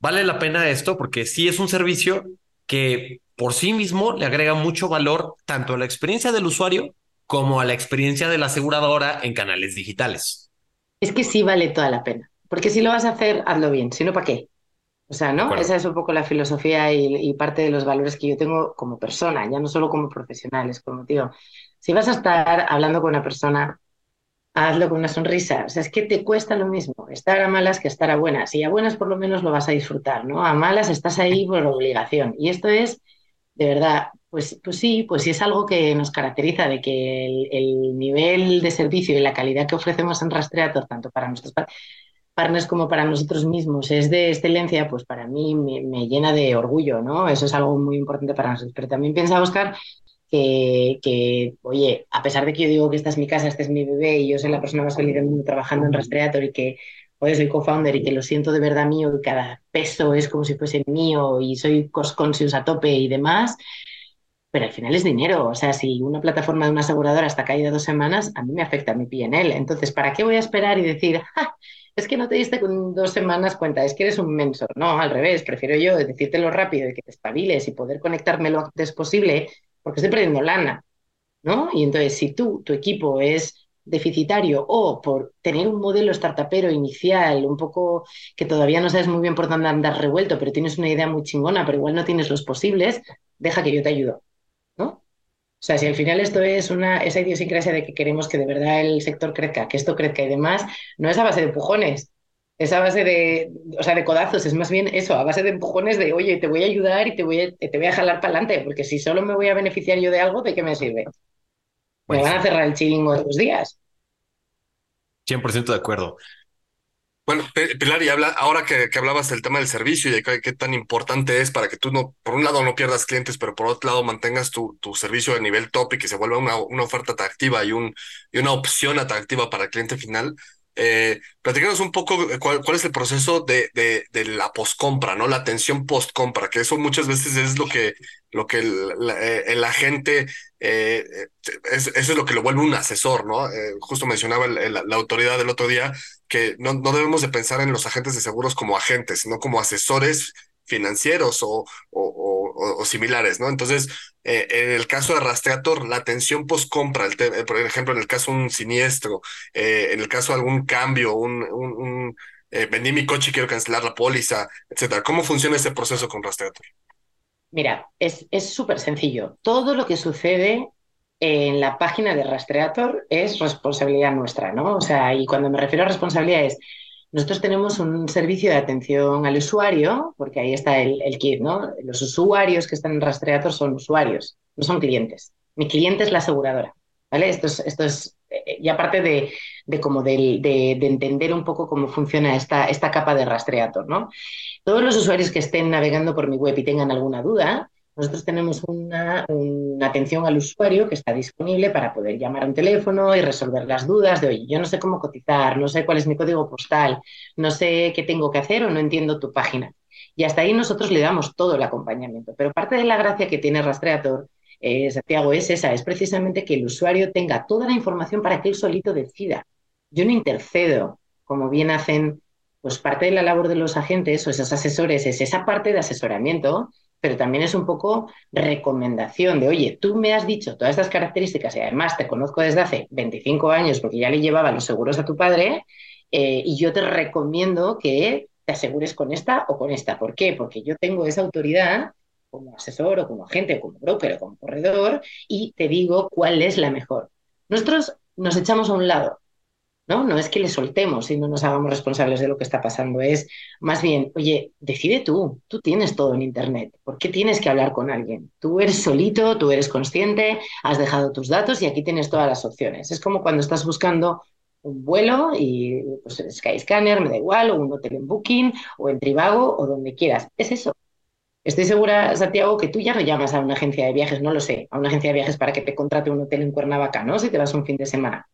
vale la pena esto porque sí es un servicio que por sí mismo le agrega mucho valor tanto a la experiencia del usuario como a la experiencia de la aseguradora en canales digitales. Es que sí vale toda la pena, porque si lo vas a hacer, hazlo bien, si no, ¿para qué? O sea, ¿no? Esa es un poco la filosofía y, parte de los valores que yo tengo como persona, ya no solo como profesional, es como, tío, si vas a estar hablando con una persona, hazlo con una sonrisa. O sea, es que te cuesta lo mismo estar a malas que estar a buenas. Y a buenas por lo menos lo vas a disfrutar, ¿no? A malas estás ahí por obligación. Y esto es, de verdad, pues, pues sí, pues sí es algo que nos caracteriza de que el, nivel de servicio y la calidad que ofrecemos en Rastreator, tanto para nuestros partners como para nosotros mismos, es de excelencia, pues para mí me, llena de orgullo, ¿no? Eso es algo muy importante para nosotros. Pero también piensa, Oscar, que, que, oye, a pesar de que yo digo que esta es mi casa, este es mi bebé y yo soy la persona más feliz del mundo trabajando en Rastreator y que hoy soy co-founder y que lo siento de verdad mío y cada peso es como si fuese mío y soy cost conscious a tope y demás, pero al final es dinero. O sea, si una plataforma de una aseguradora está caída dos semanas, a mí me afecta mi PNL. Entonces, ¿para qué voy a esperar y decir, es que no te diste con dos semanas cuenta, es que eres un menso? No, al revés, prefiero yo decírtelo rápido y que te espabiles y poder conectarme lo antes posible, porque estoy perdiendo lana, ¿no? Y entonces, si tú, tu equipo es deficitario o por tener un modelo startupero inicial, un poco que todavía no sabes muy bien por dónde andar revuelto, pero tienes una idea muy chingona, pero igual no tienes los posibles, deja que yo te ayudo. O sea, si al final esto es una, esa idiosincrasia de que queremos que de verdad el sector crezca, que esto crezca y demás, no es a base de empujones, es a base de, o sea, de codazos, es más bien eso, a base de empujones de, oye, te voy a ayudar y te voy a, te voy a jalar para adelante, porque si solo me voy a beneficiar yo de algo, ¿de qué me sirve? Me van a cerrar el chiringo dos días. 100% de acuerdo. Bueno, Pilar, y habla, ahora que, hablabas del tema del servicio y de qué, tan importante es para que tú no, por un lado no pierdas clientes, pero por otro lado mantengas tu, tu servicio a nivel top y que se vuelva una, una oferta atractiva y, un, y una opción atractiva para el cliente final. Eh, platícanos un poco cuál, cuál es el proceso de, de, de la postcompra, ¿no? La atención postcompra, que eso muchas veces es lo que, lo que el, eh, el agente, eh, es, eso es lo que lo vuelve un asesor, ¿no? Eh, justo mencionaba la autoridad del otro día que no, no debemos de pensar en los agentes de seguros como agentes, sino como asesores financieros o, o, similares, ¿no? Entonces, eh, en el caso de Rastreator, la atención post-compra, eh, por ejemplo, en el caso de un siniestro, eh, en el caso de algún cambio, un, un, vendí mi coche y quiero cancelar la póliza, etcétera. ¿Cómo funciona ese proceso con Rastreator? Mira, es súper sencillo. Todo lo que sucede en la página de Rastreator es responsabilidad nuestra, ¿no? O sea, y cuando me refiero a responsabilidad es, nosotros tenemos un servicio de atención al usuario, porque ahí está el, kit, ¿no? Los usuarios que están en Rastreator son usuarios, no son clientes. Mi cliente es la aseguradora, ¿vale? Esto es, esto es eh, y aparte de, de como de, de, de, entender un poco cómo funciona esta, esta capa de Rastreator, ¿no? Todos los usuarios que estén navegando por mi web y tengan alguna duda, nosotros tenemos una, atención al usuario que está disponible para poder llamar a un teléfono y resolver las dudas de, oye, yo no sé cómo cotizar, no sé cuál es mi código postal, no sé qué tengo que hacer o no entiendo tu página. Y hasta ahí nosotros le damos todo el acompañamiento. Pero parte de la gracia que tiene Rastreator, eh, Santiago, es esa, es precisamente que el usuario tenga toda la información para que él solito decida. Yo no intercedo, como bien hacen, pues parte de la labor de los agentes o esos asesores es esa parte de asesoramiento pero también es un poco recomendación de, oye, tú me has dicho todas estas características y además te conozco desde hace 25 años porque ya le llevaba los seguros a tu padre eh, y yo te recomiendo que te asegures con esta o con esta. ¿Por qué? Porque yo tengo esa autoridad como asesor o como agente o como broker o como corredor y te digo cuál es la mejor. Nosotros nos echamos a un lado, ¿no? No es que le soltemos y no nos hagamos responsables de lo que está pasando, es más bien, oye, decide tú, tú tienes todo en Internet, ¿por qué tienes que hablar con alguien? Tú eres solito, tú eres consciente, has dejado tus datos y aquí tienes todas las opciones. Es como cuando estás buscando un vuelo y pues Skyscanner, me da igual, o un hotel en Booking, o en Trivago, o donde quieras. Es eso. Estoy segura, Santiago, que tú ya no llamas a una agencia de viajes, no lo sé, a una agencia de viajes para que te contrate un hotel en Cuernavaca, ¿no? Si te vas un fin de semana.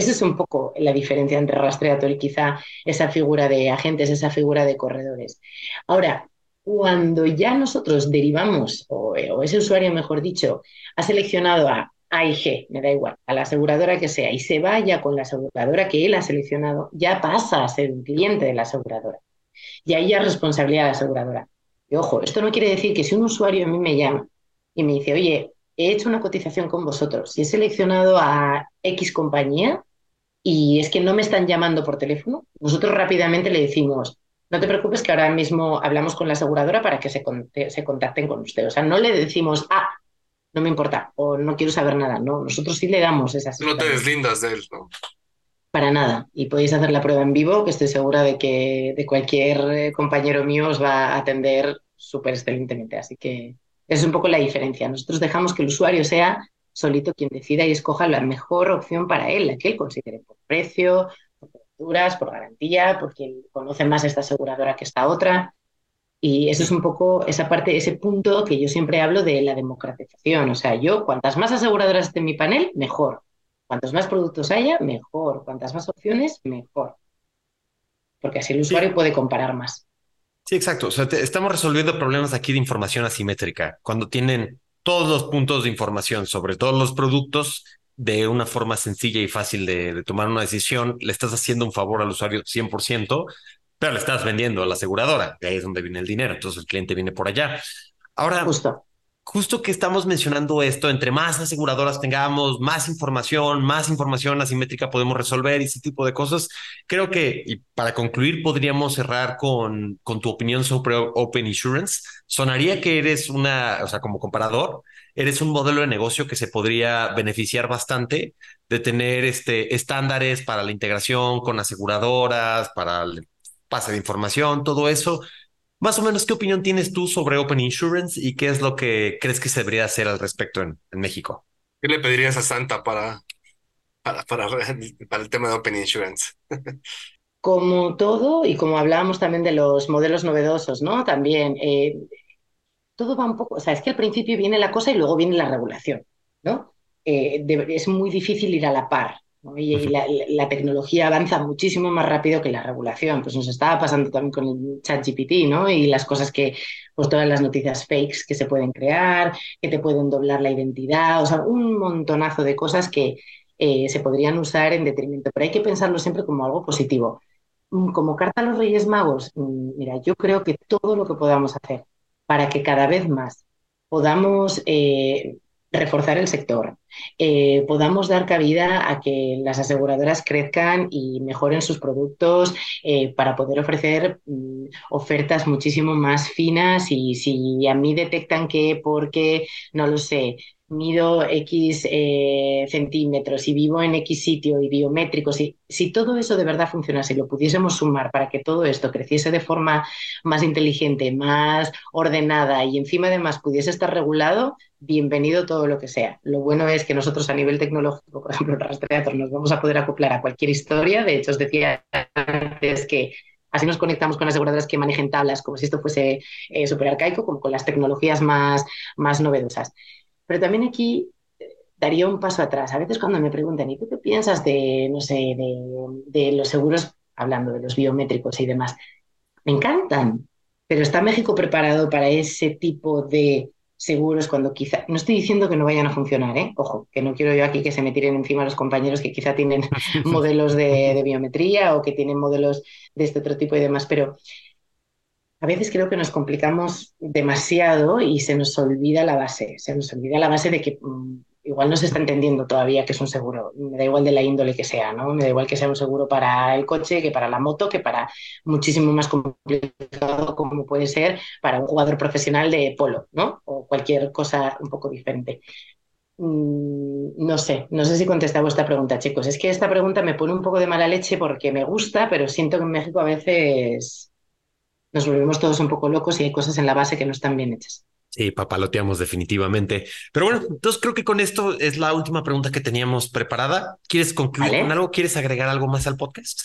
Esa es un poco la diferencia entre Rastreator y quizá esa figura de agentes, esa figura de corredores. Ahora, cuando ya nosotros derivamos, o, o ese usuario, mejor dicho, ha seleccionado a a G, me da igual, a la aseguradora que sea, y se vaya con la aseguradora que él ha seleccionado, ya pasa a ser un cliente de la aseguradora. Y ahí ya es responsabilidad de la aseguradora. Y ojo, esto no quiere decir que si un usuario a mí me llama y me dice, oye, he hecho una cotización con vosotros y he seleccionado a X compañía y es que no me están llamando por teléfono, nosotros rápidamente le decimos, no te preocupes que ahora mismo hablamos con la aseguradora para que se, se contacten con usted. O sea, no le decimos, ah, no me importa o no quiero saber nada. No, nosotros sí le damos esas. No te deslindas de él, ¿no? Para nada. Y podéis hacer la prueba en vivo, que estoy segura de que de cualquier eh, compañero mío os va a atender súper excelentemente. Así que es un poco la diferencia. Nosotros dejamos que el usuario sea solito quien decida y escoja la mejor opción para él, la que él considere por precio, por coberturas, por garantía, porque conoce más esta aseguradora que esta otra. Y eso es un poco esa parte, ese punto que yo siempre hablo de la democratización. O sea, yo, cuantas más aseguradoras esté en mi panel, mejor. Cuantos más productos haya, mejor. Cuantas más opciones, mejor. Porque así el usuario puede comparar más. Sí, exacto. O sea, estamos resolviendo problemas aquí de información asimétrica. Cuando tienen todos los puntos de información sobre todos los productos de una forma sencilla y fácil de, tomar una decisión, le estás haciendo un favor al usuario 100%, pero le estás vendiendo a la aseguradora, de ahí es donde viene el dinero, entonces el cliente viene por allá. Ahora, justo, justo que estamos mencionando esto, entre más aseguradoras tengamos, más información, más información asimétrica podemos resolver y ese tipo de cosas, creo que, y para concluir, podríamos cerrar con, con tu opinión sobre Open Insurance. Sonaría que eres una, o sea, como comparador, eres un modelo de negocio que se podría beneficiar bastante de tener este, estándares para la integración con aseguradoras, para pase de información, todo eso. Más o menos, ¿qué opinión tienes tú sobre Open Insurance y qué es lo que crees que se debería hacer al respecto en, México? ¿Qué le pedirías a Santa para, para, para, el tema de Open Insurance? <laughs> como todo, y como hablábamos también de los modelos novedosos, ¿no? También, eh, todo va un poco, o sea, es que al principio viene la cosa y luego viene la regulación, ¿no? Eh, es muy difícil ir a la par. Y, la, tecnología avanza muchísimo más rápido que la regulación. Pues nos estaba pasando también con el chat GPT, ¿no? Y las cosas que, pues todas las noticias fakes que se pueden crear, que te pueden doblar la identidad, o sea, un montonazo de cosas que eh, se podrían usar en detrimento. Pero hay que pensarlo siempre como algo positivo. Mm, como carta a los Reyes Magos, mm, mira, yo creo que todo lo que podamos hacer para que cada vez más podamos eh, reforzar el sector, eh, podamos dar cabida a que las aseguradoras crezcan y mejoren sus productos eh, para poder ofrecer mm, ofertas muchísimo más finas y si a mí detectan que porque, no lo sé, mido X eh, centímetros y vivo en X sitio y biométrico, si, si todo eso de verdad funcionase y lo pudiésemos sumar para que todo esto creciese de forma más inteligente, más ordenada y encima además pudiese estar regulado, bienvenido todo lo que sea. Lo bueno es que nosotros a nivel tecnológico, por ejemplo, en Rastreator, nos vamos a poder acoplar a cualquier historia. De hecho, os decía antes que así nos conectamos con aseguradoras que manejen tablas como si esto fuese eh, súper arcaico, como con las tecnologías más, más novedosas. Pero también aquí eh, daría un paso atrás. A veces cuando me preguntan, ¿y tú qué piensas de, no sé, de, los seguros, hablando de los biométricos y demás? Me encantan, pero ¿está México preparado para ese tipo de seguros cuando quizá, no estoy diciendo que no vayan a funcionar, ¿eh? ojo, que no quiero yo aquí que se me tiren encima los compañeros que quizá tienen <laughs> modelos de, de, biometría o que tienen modelos de este otro tipo y demás, pero a veces creo que nos complicamos demasiado y se nos olvida la base. Se nos olvida la base de que mm, igual no se está entendiendo todavía que es un seguro. Me da igual de la índole que sea, ¿no? Me da igual que sea un seguro para el coche, que para la moto, que para muchísimo más complicado como puede ser para un jugador profesional de polo, ¿no? O cualquier cosa un poco diferente. Mm, no sé, no sé si contesta vuestra pregunta, chicos. Es que esta pregunta me pone un poco de mala leche porque me gusta, pero siento que en México a veces nos volvemos todos un poco locos y hay cosas en la base que no están bien hechas. Sí, papaloteamos definitivamente. Pero bueno, entonces creo que con esto es la última pregunta que teníamos preparada. ¿Quieres concluir con algo? ¿Quieres agregar algo más al podcast?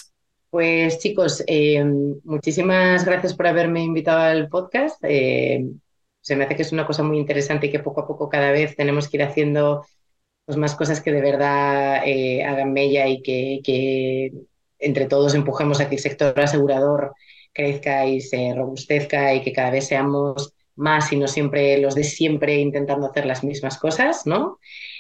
Pues chicos, eh, muchísimas gracias por haberme invitado al podcast. Eh, se me hace que es una cosa muy interesante y que poco a poco cada vez tenemos que ir haciendo pues, más cosas que de verdad eh, hagan mella y que, que, entre todos empujemos a que el sector asegurador crezca y se robustezca y que cada vez seamos más y no siempre los de siempre intentando hacer las mismas cosas, ¿no?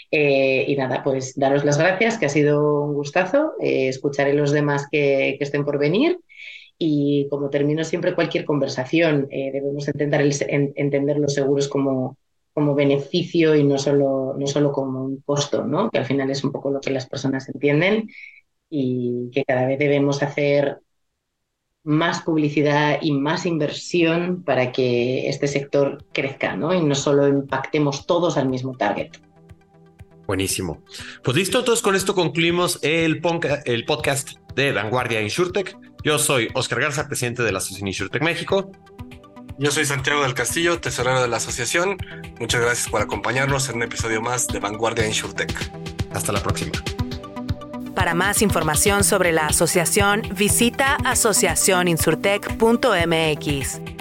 Eh, y nada, pues daros las gracias, que ha sido un gustazo. Eh, escucharé los demás que, que estén por venir y como termino siempre cualquier conversación, eh, debemos intentar entender los seguros como, como beneficio y no solo, no solo como un costo, ¿no? que al final es un poco lo que las personas entienden y que cada vez debemos hacer más publicidad y más inversión para que este sector crezca ¿no? y no solo impactemos todos al mismo target. Buenísimo. Pues listo, entonces con esto concluimos el, el podcast de Vanguardia InsurTech. Yo soy Oscar Garza, presidente de la Asociación InsurTech México. Yo soy Santiago del Castillo, tesorero de la asociación. Muchas gracias por acompañarnos en un episodio más de Vanguardia InsurTech. Hasta la próxima. Para más información sobre la asociación, visita asociacioninsurtech.mx.